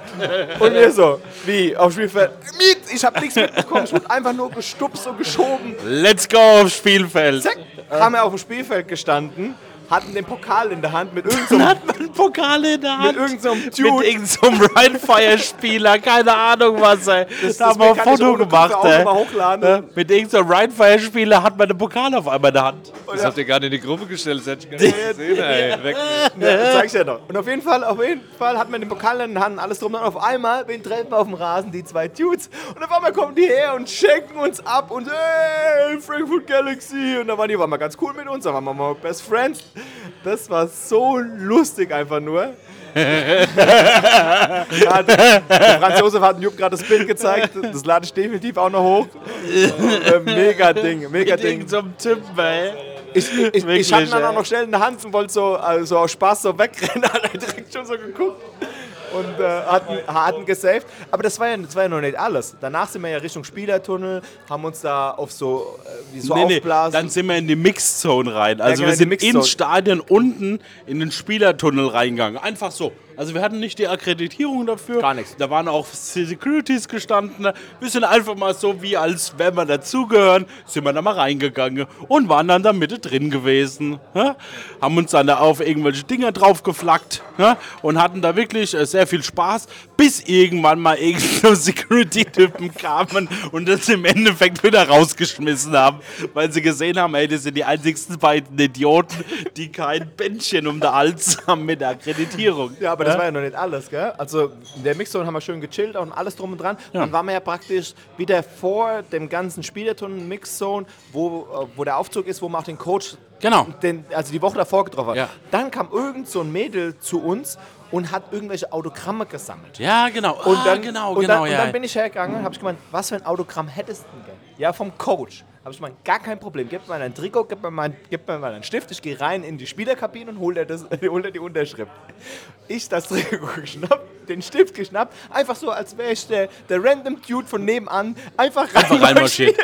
Speaker 1: Und wir so, wie, aufs Spielfeld? Mit, ich habe nichts mitbekommen, ich wurde einfach nur gestupst und geschoben.
Speaker 2: Let's go aufs Spielfeld.
Speaker 1: Zack, haben wir auf dem Spielfeld gestanden, hatten den Pokal in der Hand mit irgendeinem
Speaker 2: Dann hat man einen Pokal in der
Speaker 1: mit
Speaker 2: Hand.
Speaker 1: irgendeinem
Speaker 2: Mit
Speaker 1: Dude.
Speaker 2: irgendeinem Rhinefire-Spieler, keine Ahnung was, ey.
Speaker 1: Das-
Speaker 2: da haben wir ein Foto gemacht,
Speaker 1: auch
Speaker 2: ey.
Speaker 1: hochladen.
Speaker 2: Ja, Mit irgendeinem Rhinefire-Spieler hat man einen Pokal auf einmal in der Hand.
Speaker 3: Das habt ihr gar nicht in die Gruppe gestellt, das hätte ich gar nicht gesehen, ey. Weg.
Speaker 1: Ja, ich ja noch. Und auf jeden Fall, auf jeden Fall hat man den Pokal in den Hand, alles drum und dran. Auf einmal, wen treffen wir auf dem Rasen? Die zwei Dudes. Und auf einmal kommen die her und schenken uns ab und hey, Frankfurt Galaxy. Und da waren die waren mal ganz cool mit uns, da waren wir mal Best Friends. Das war so lustig einfach nur. Der Franz Josef hat Jupp gerade das Bild gezeigt. Das lade ich definitiv auch noch hoch. Äh, mega Ding, mega
Speaker 2: Mit
Speaker 1: Ding.
Speaker 2: irgendeinem Typen, ey.
Speaker 1: Ich, ich, ich,
Speaker 2: Wirklich,
Speaker 1: ich hatte dann auch noch schnell in der Hand und wollte so also aus Spaß so wegrennen, hat er direkt schon so geguckt. Und äh, hatten, hatten gesaved. Aber das war, ja, das war ja noch nicht alles. Danach sind wir ja Richtung Spielertunnel, haben uns da auf so, äh, wie so
Speaker 2: Nee, nee,
Speaker 1: aufblasen.
Speaker 2: dann sind wir in die Mixzone rein. Also
Speaker 1: genau,
Speaker 2: wir sind ins Stadion unten in den Spielertunnel reingegangen. Einfach so. Also wir hatten nicht die Akkreditierung dafür.
Speaker 1: Gar nichts.
Speaker 2: Da waren auch Securities gestanden. Wir sind einfach mal so, wie als wenn wir dazugehören, sind wir da mal reingegangen und waren dann da Mitte drin gewesen. Ja? Haben uns dann da auf irgendwelche Dinger draufgeflackt ja? und hatten da wirklich äh, sehr viel Spaß, bis irgendwann mal irgendeine Security-Typen kamen und das im Endeffekt wieder rausgeschmissen haben, weil sie gesehen haben, ey, das sind die einzigsten beiden Idioten, die kein Bändchen um den Hals haben mit der Akkreditierung.
Speaker 1: Ja, aber das war ja noch nicht alles, gell? Also in der Mixzone haben wir schön gechillt und alles drum und dran. Dann waren wir ja praktisch wieder vor dem ganzen Spielertunnel Mixzone, wo, äh, wo der Aufzug ist, wo man auch den Coach,
Speaker 2: Genau.
Speaker 1: den, also die Woche davor getroffen hat.
Speaker 2: Ja.
Speaker 1: Dann kam irgend so ein Mädel zu uns und hat irgendwelche Autogramme gesammelt.
Speaker 2: Ja, genau.
Speaker 1: Und
Speaker 2: ah,
Speaker 1: dann,
Speaker 2: genau,
Speaker 1: und
Speaker 2: genau,
Speaker 1: dann,
Speaker 2: ja.
Speaker 1: Und dann bin ich hergegangen und habe ich gemeint, was für ein Autogramm hättest du denn? Ja, vom Coach. Habe ich gemeint, gar kein Problem. Gib mir mal ein Trikot, gib mir mal, gib mir mal einen Stift. Ich gehe rein in die Spielerkabine und hole dir, hol dir die Unterschrift. Ich das Trikot geschnappt, den Stift geschnappt, einfach so, als wäre ich der, der random Dude von nebenan, einfach,
Speaker 2: einfach reinmarschiert.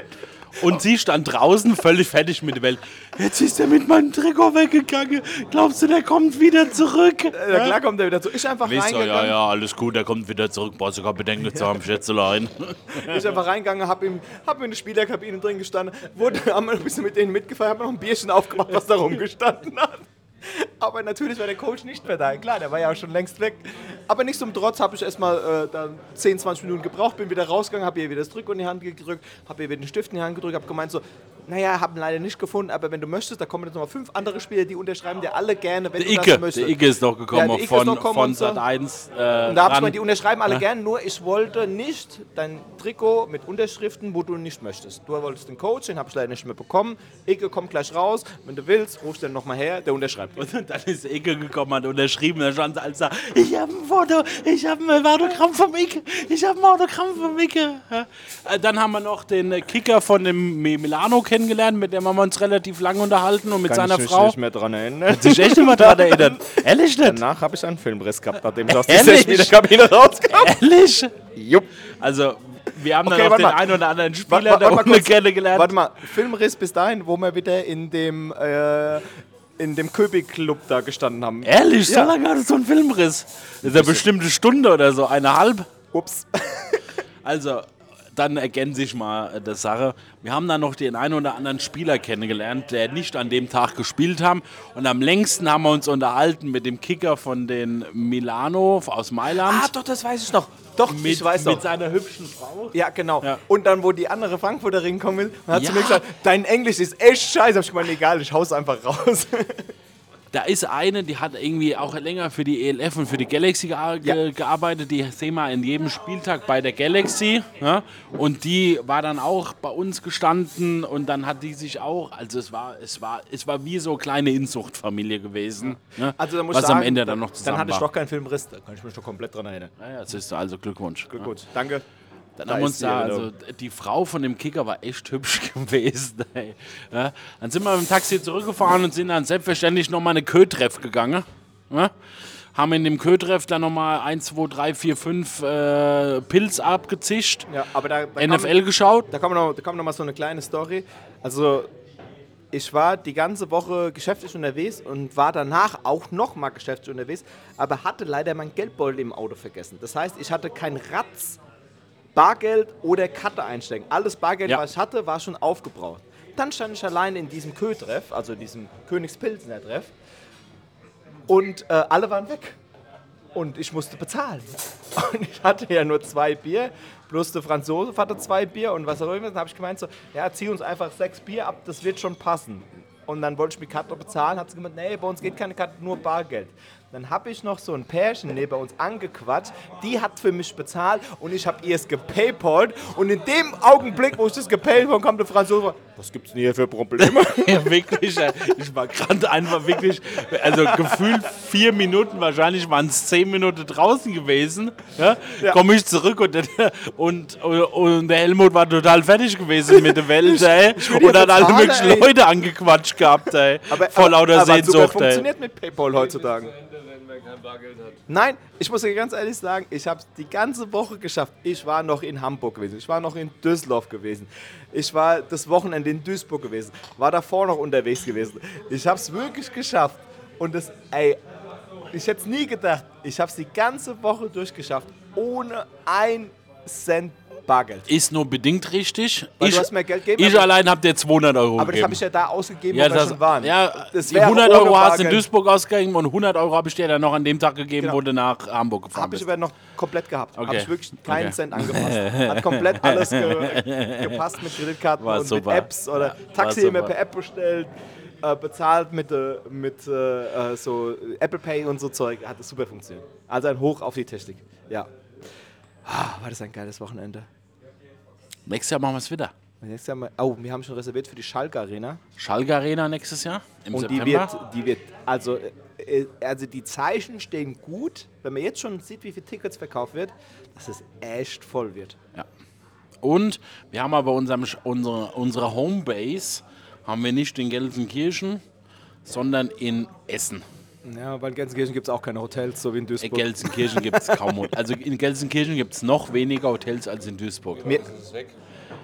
Speaker 2: Und sie stand draußen völlig fertig mit der Welt. Jetzt ist er mit meinem Trikot weggegangen. Glaubst du, der kommt wieder zurück?
Speaker 1: Ja, klar kommt er wieder zu. Ich einfach
Speaker 2: so,
Speaker 1: reingegangen,
Speaker 2: ja, ja, alles gut, der kommt wieder zurück. Brauchst sogar Bedenken zu haben, Schätzelein.
Speaker 1: ich einfach reingegangen, habe ihm, hab in der Spielerkabine drin gestanden, wurde, haben wir ein bisschen mit denen mitgefeiert, haben noch ein Bierchen aufgemacht, was da rumgestanden hat. Aber natürlich war der Coach nicht mehr da. Klar, der war ja auch schon längst weg. Aber nicht zum Trotz habe ich erstmal äh, dann 10, 20 Minuten gebraucht, bin wieder rausgegangen, habe ihr wieder das Trikot in die Hand gedrückt, habe ihr wieder den Stift in die Hand gedrückt, habe gemeint so, naja, haben leider nicht gefunden, aber wenn du möchtest, da kommen jetzt noch mal fünf andere Spieler, die unterschreiben dir alle gerne, wenn
Speaker 2: Der
Speaker 1: du
Speaker 2: Icke,
Speaker 1: das möchtest.
Speaker 2: der Icke ist noch gekommen
Speaker 1: Ja,
Speaker 2: von,
Speaker 1: noch
Speaker 2: von. Sat 1. Äh,
Speaker 1: Und da habe ich
Speaker 2: ran.
Speaker 1: mal, die unterschreiben alle gern, nur ich wollte nicht dein Trikot mit Unterschriften, wo du nicht möchtest. Du wolltest den Coach, den habe ich leider nicht mehr bekommen. Icke kommt gleich raus, wenn du willst, rufst du den nochmal her, der unterschreibt.
Speaker 2: Und dann ist Icke gekommen, hat unterschrieben, da stand als da, ich habe ein Foto, ich habe ein Autogramm vom Icke, ich habe ein Autogramm vom Icke. Ja. Äh, Dann haben wir noch den Kicker von dem Mi- Milano kennengelernt, mit dem haben wir uns relativ lange unterhalten und mit seiner Frau.
Speaker 1: mehr dran erinnern.
Speaker 2: Sich echt immer daran erinnert. Ehrlich nicht?
Speaker 1: Danach habe ich einen Filmriss gehabt, nachdem ich aus
Speaker 2: Ehrlich?
Speaker 1: dieser Spielerkabine rauskam.
Speaker 2: Ehrlich?
Speaker 1: Jupp.
Speaker 2: Also, wir haben
Speaker 1: Okay,
Speaker 2: dann auch
Speaker 1: warte
Speaker 2: den
Speaker 1: mal.
Speaker 2: einen oder anderen Spieler
Speaker 1: warte,
Speaker 2: da
Speaker 1: warte, mal
Speaker 2: unten
Speaker 1: kurz.
Speaker 2: kennengelernt.
Speaker 1: warte mal, Filmriss bis dahin, wo wir wieder in dem, äh, in dem Köbig-Club da gestanden haben.
Speaker 2: Ehrlich, so
Speaker 1: Ja.
Speaker 2: lange hat es so einen Filmriss. Das ist ja bestimmt eine Stunde oder so, eine halb.
Speaker 1: Ups.
Speaker 2: Also, dann ergänze ich mal äh, die Sache. Wir haben dann noch den einen oder anderen Spieler kennengelernt, der nicht an dem Tag gespielt haben. Und am längsten haben wir uns unterhalten mit dem Kicker von den Milano aus Mailand.
Speaker 1: Ah, doch, das weiß ich noch. Doch,
Speaker 2: mit,
Speaker 1: ich weiß
Speaker 2: mit
Speaker 1: noch.
Speaker 2: seiner hübschen Frau.
Speaker 1: Ja, genau.
Speaker 2: Ja.
Speaker 1: Und dann, wo die andere Frankfurterin kommen, hat
Speaker 2: Ja.
Speaker 1: sie mir gesagt, dein Englisch ist echt scheiße. Hab ich gemeint, egal, ich hau's einfach raus.
Speaker 2: Da ist eine, die hat irgendwie auch länger für die ELF und für die Galaxy ge
Speaker 1: Ja.
Speaker 2: gearbeitet. Die sehen wir in jedem Spieltag bei der Galaxy. Ja? Und die war dann auch bei uns gestanden und dann hat die sich auch, also es war, es war, es war wie so eine kleine Inzuchtfamilie gewesen. Ne?
Speaker 1: Also, da muss
Speaker 2: was
Speaker 1: ich sagen,
Speaker 2: am Ende dann noch zusammen
Speaker 1: Dann hatte ich
Speaker 2: war.
Speaker 1: doch keinen Filmriss. Da kann ich mich doch komplett dran erinnern.
Speaker 2: Ja, ja, das ist also Glückwunsch.
Speaker 1: Gut, gut. Danke.
Speaker 2: Dann
Speaker 1: Da
Speaker 2: haben wir uns da, also die Frau von dem Kicker war echt hübsch gewesen. Ey. Ja, dann sind wir mit dem Taxi zurückgefahren und sind dann selbstverständlich nochmal eine Kö-Treff gegangen. Ja, haben in dem Kö-Treff dann nochmal 1, 2, 3, 4, 5 äh, Pilz abgezischt,
Speaker 1: Ja, aber da, da
Speaker 2: NFL geschaut.
Speaker 1: Da kommt noch, da kommt noch mal so eine kleine Story. Also, ich war die ganze Woche geschäftlich unterwegs und war danach auch noch mal geschäftlich unterwegs, aber hatte leider mein Geldbeutel im Auto vergessen. Das heißt, ich hatte kein Ratz, Bargeld oder Karte einstecken. Alles Bargeld,
Speaker 2: Ja.
Speaker 1: was ich hatte, war schon aufgebraucht. Dann stand ich allein in diesem Kö-Treff, also diesem Königspilsner Treff, und äh, alle waren weg. Und ich musste bezahlen. Und ich hatte ja nur zwei Bier, plus der Franzose hatte zwei Bier und was auch immer. Dann habe ich gemeint so, ja, zieh uns einfach sechs Bier ab, das wird schon passen. Und dann wollte ich mit Karte bezahlen, hat sie gemeint, nee, bei uns geht keine Karte, nur Bargeld. Dann habe ich noch so ein Pärchen neben uns angequatscht, die hat für mich bezahlt und ich habe ihr es gepaypalt. Und in dem Augenblick, wo ich das gepaypalt habe, kam der Franzose, was gibt's denn hier für Probleme?
Speaker 2: Ja, wirklich. Ich war gerade einfach wirklich, also gefühlt vier Minuten, wahrscheinlich waren es zehn Minuten draußen gewesen. Ja? Komme ich zurück und, der- und, und der Helmut war total fertig gewesen mit der Welt. Ey.
Speaker 1: will
Speaker 2: Und
Speaker 1: ja
Speaker 2: hat alle möglichen. Leute angequatscht gehabt. Ey. Vor lauter
Speaker 1: aber sogar
Speaker 2: Sehnsucht. Ey.
Speaker 1: funktioniert mit Paypal heutzutage. Nein, ich muss dir ganz ehrlich sagen, ich habe es die ganze Woche geschafft. Ich war noch in Hamburg gewesen, ich war noch in Düsseldorf gewesen, ich war das Wochenende in Duisburg gewesen, war davor noch unterwegs gewesen. Ich habe es wirklich geschafft. Und das, ey, ich hätte es nie gedacht, ich habe es die ganze Woche durchgeschafft, ohne ein Cent Bargeld.
Speaker 2: Ist nur bedingt richtig.
Speaker 1: Weil
Speaker 2: ich
Speaker 1: du hast mir Geld gegeben,
Speaker 2: ich
Speaker 1: aber-
Speaker 2: allein habe dir 200 Euro
Speaker 1: Aber das
Speaker 2: gegeben.
Speaker 1: habe ich ja da ausgegeben,
Speaker 2: ja,
Speaker 1: wo wir
Speaker 2: das,
Speaker 1: schon waren.
Speaker 2: ja
Speaker 1: das
Speaker 2: die
Speaker 1: wäre
Speaker 2: 100
Speaker 1: ohne
Speaker 2: Euro hast du in. Duisburg ausgegeben und 100 Euro habe ich dir dann noch an dem Tag gegeben,
Speaker 1: Genau.
Speaker 2: wo du nach Hamburg gefahren
Speaker 1: Habe ich
Speaker 2: bist.
Speaker 1: aber noch komplett gehabt. Habe
Speaker 2: Okay.
Speaker 1: ich wirklich keinen
Speaker 2: Okay.
Speaker 1: Cent angepasst. Hat komplett alles ge gepasst mit Kreditkarten
Speaker 2: War
Speaker 1: und
Speaker 2: super.
Speaker 1: mit Apps oder
Speaker 2: Ja,
Speaker 1: Taxi immer per App bestellt, äh, bezahlt mit, äh, mit äh, so Apple Pay und so Zeug. Hat das super funktioniert. Also ein Hoch auf die Technik. Ja. Ah, war das ein geiles Wochenende.
Speaker 2: Nächstes Jahr machen wir es wieder.
Speaker 1: Nächstes Jahr mal, oh, wir haben schon reserviert für die Schalke Arena.
Speaker 2: Schalke Arena nächstes Jahr im
Speaker 1: Und die
Speaker 2: September.
Speaker 1: wird, die wird, also, äh, also die Zeichen stehen gut. Wenn man jetzt schon sieht, wie viele Tickets verkauft wird, dass es echt voll wird.
Speaker 2: Ja. Und wir haben aber unserem, unsere, unsere Homebase haben wir nicht in Gelsenkirchen, sondern in Essen.
Speaker 1: Ja, weil in Gelsenkirchen gibt es auch keine Hotels, so wie in
Speaker 2: In
Speaker 1: Duisburg.
Speaker 2: Gelsenkirchen gibt es kaum Hotels. Also in Gelsenkirchen gibt es noch weniger Hotels als in Duisburg.
Speaker 1: Mir,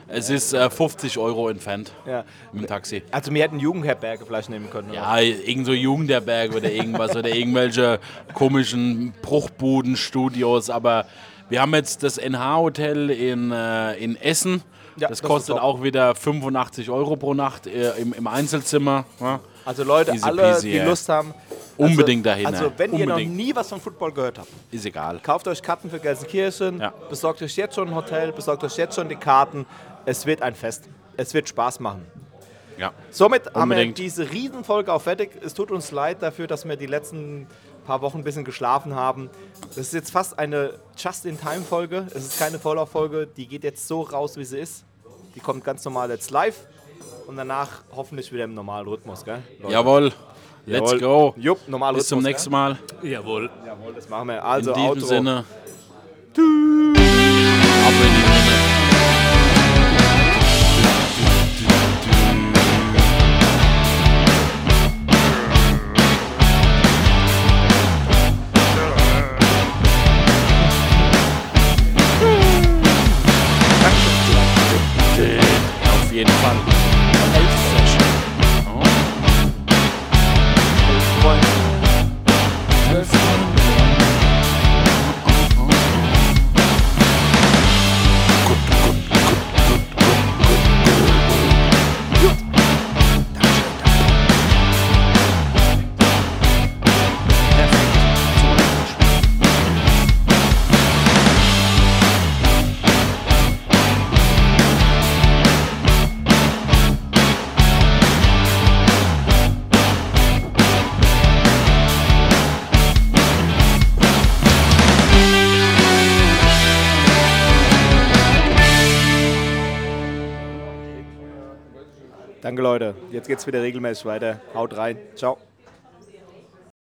Speaker 2: Es ist äh, 50 Euro entfernt
Speaker 1: ja.
Speaker 2: mit dem Taxi.
Speaker 1: Also wir hätten Jugendherberge vielleicht nehmen können. oder?
Speaker 2: Ja, irgend so Jugenderberg oder irgendwas oder irgendwelche komischen Bruchbuden-Studios. Aber wir haben jetzt das NH-Hotel in, äh, in Essen.
Speaker 1: Ja,
Speaker 2: das
Speaker 1: das
Speaker 2: kostet auch wieder 85 Euro pro Nacht äh, im, im Einzelzimmer. Ja.
Speaker 1: Also Leute,
Speaker 2: Easy
Speaker 1: alle,
Speaker 2: peasy,
Speaker 1: die
Speaker 2: ja.
Speaker 1: Lust haben.
Speaker 2: Unbedingt
Speaker 1: also,
Speaker 2: dahin,
Speaker 1: Also wenn ihr noch
Speaker 2: Unbedingt.
Speaker 1: nie was von Football gehört habt,
Speaker 2: Ist egal.
Speaker 1: kauft euch Karten für Gelsenkirchen,
Speaker 2: Ja.
Speaker 1: besorgt euch jetzt schon ein Hotel, besorgt euch jetzt schon die Karten. Es wird ein Fest. Es wird Spaß machen.
Speaker 2: Ja.
Speaker 1: Somit haben wir
Speaker 2: Unbedingt.
Speaker 1: diese Riesenfolge auch fertig. Es tut uns leid dafür, dass wir die letzten paar Wochen ein bisschen geschlafen haben. Das ist jetzt fast eine Just-in-Time-Folge. Es ist keine Vorlauffolge. Die geht jetzt so raus, wie sie ist. Die kommt ganz normal jetzt live. Und danach hoffentlich wieder im normalen Rhythmus, gell? Leute?
Speaker 2: Jawohl. Let's
Speaker 1: Jawohl.
Speaker 2: go.
Speaker 1: Jupp, normaler
Speaker 2: Bis zum nächsten Mal.
Speaker 3: Jawohl.
Speaker 1: Gell? Jawohl, das machen wir. Also,
Speaker 2: In diesem
Speaker 1: Outro.
Speaker 2: Sinne. Ab
Speaker 1: Leute. Jetzt geht's wieder regelmäßig weiter. Haut rein. Ciao.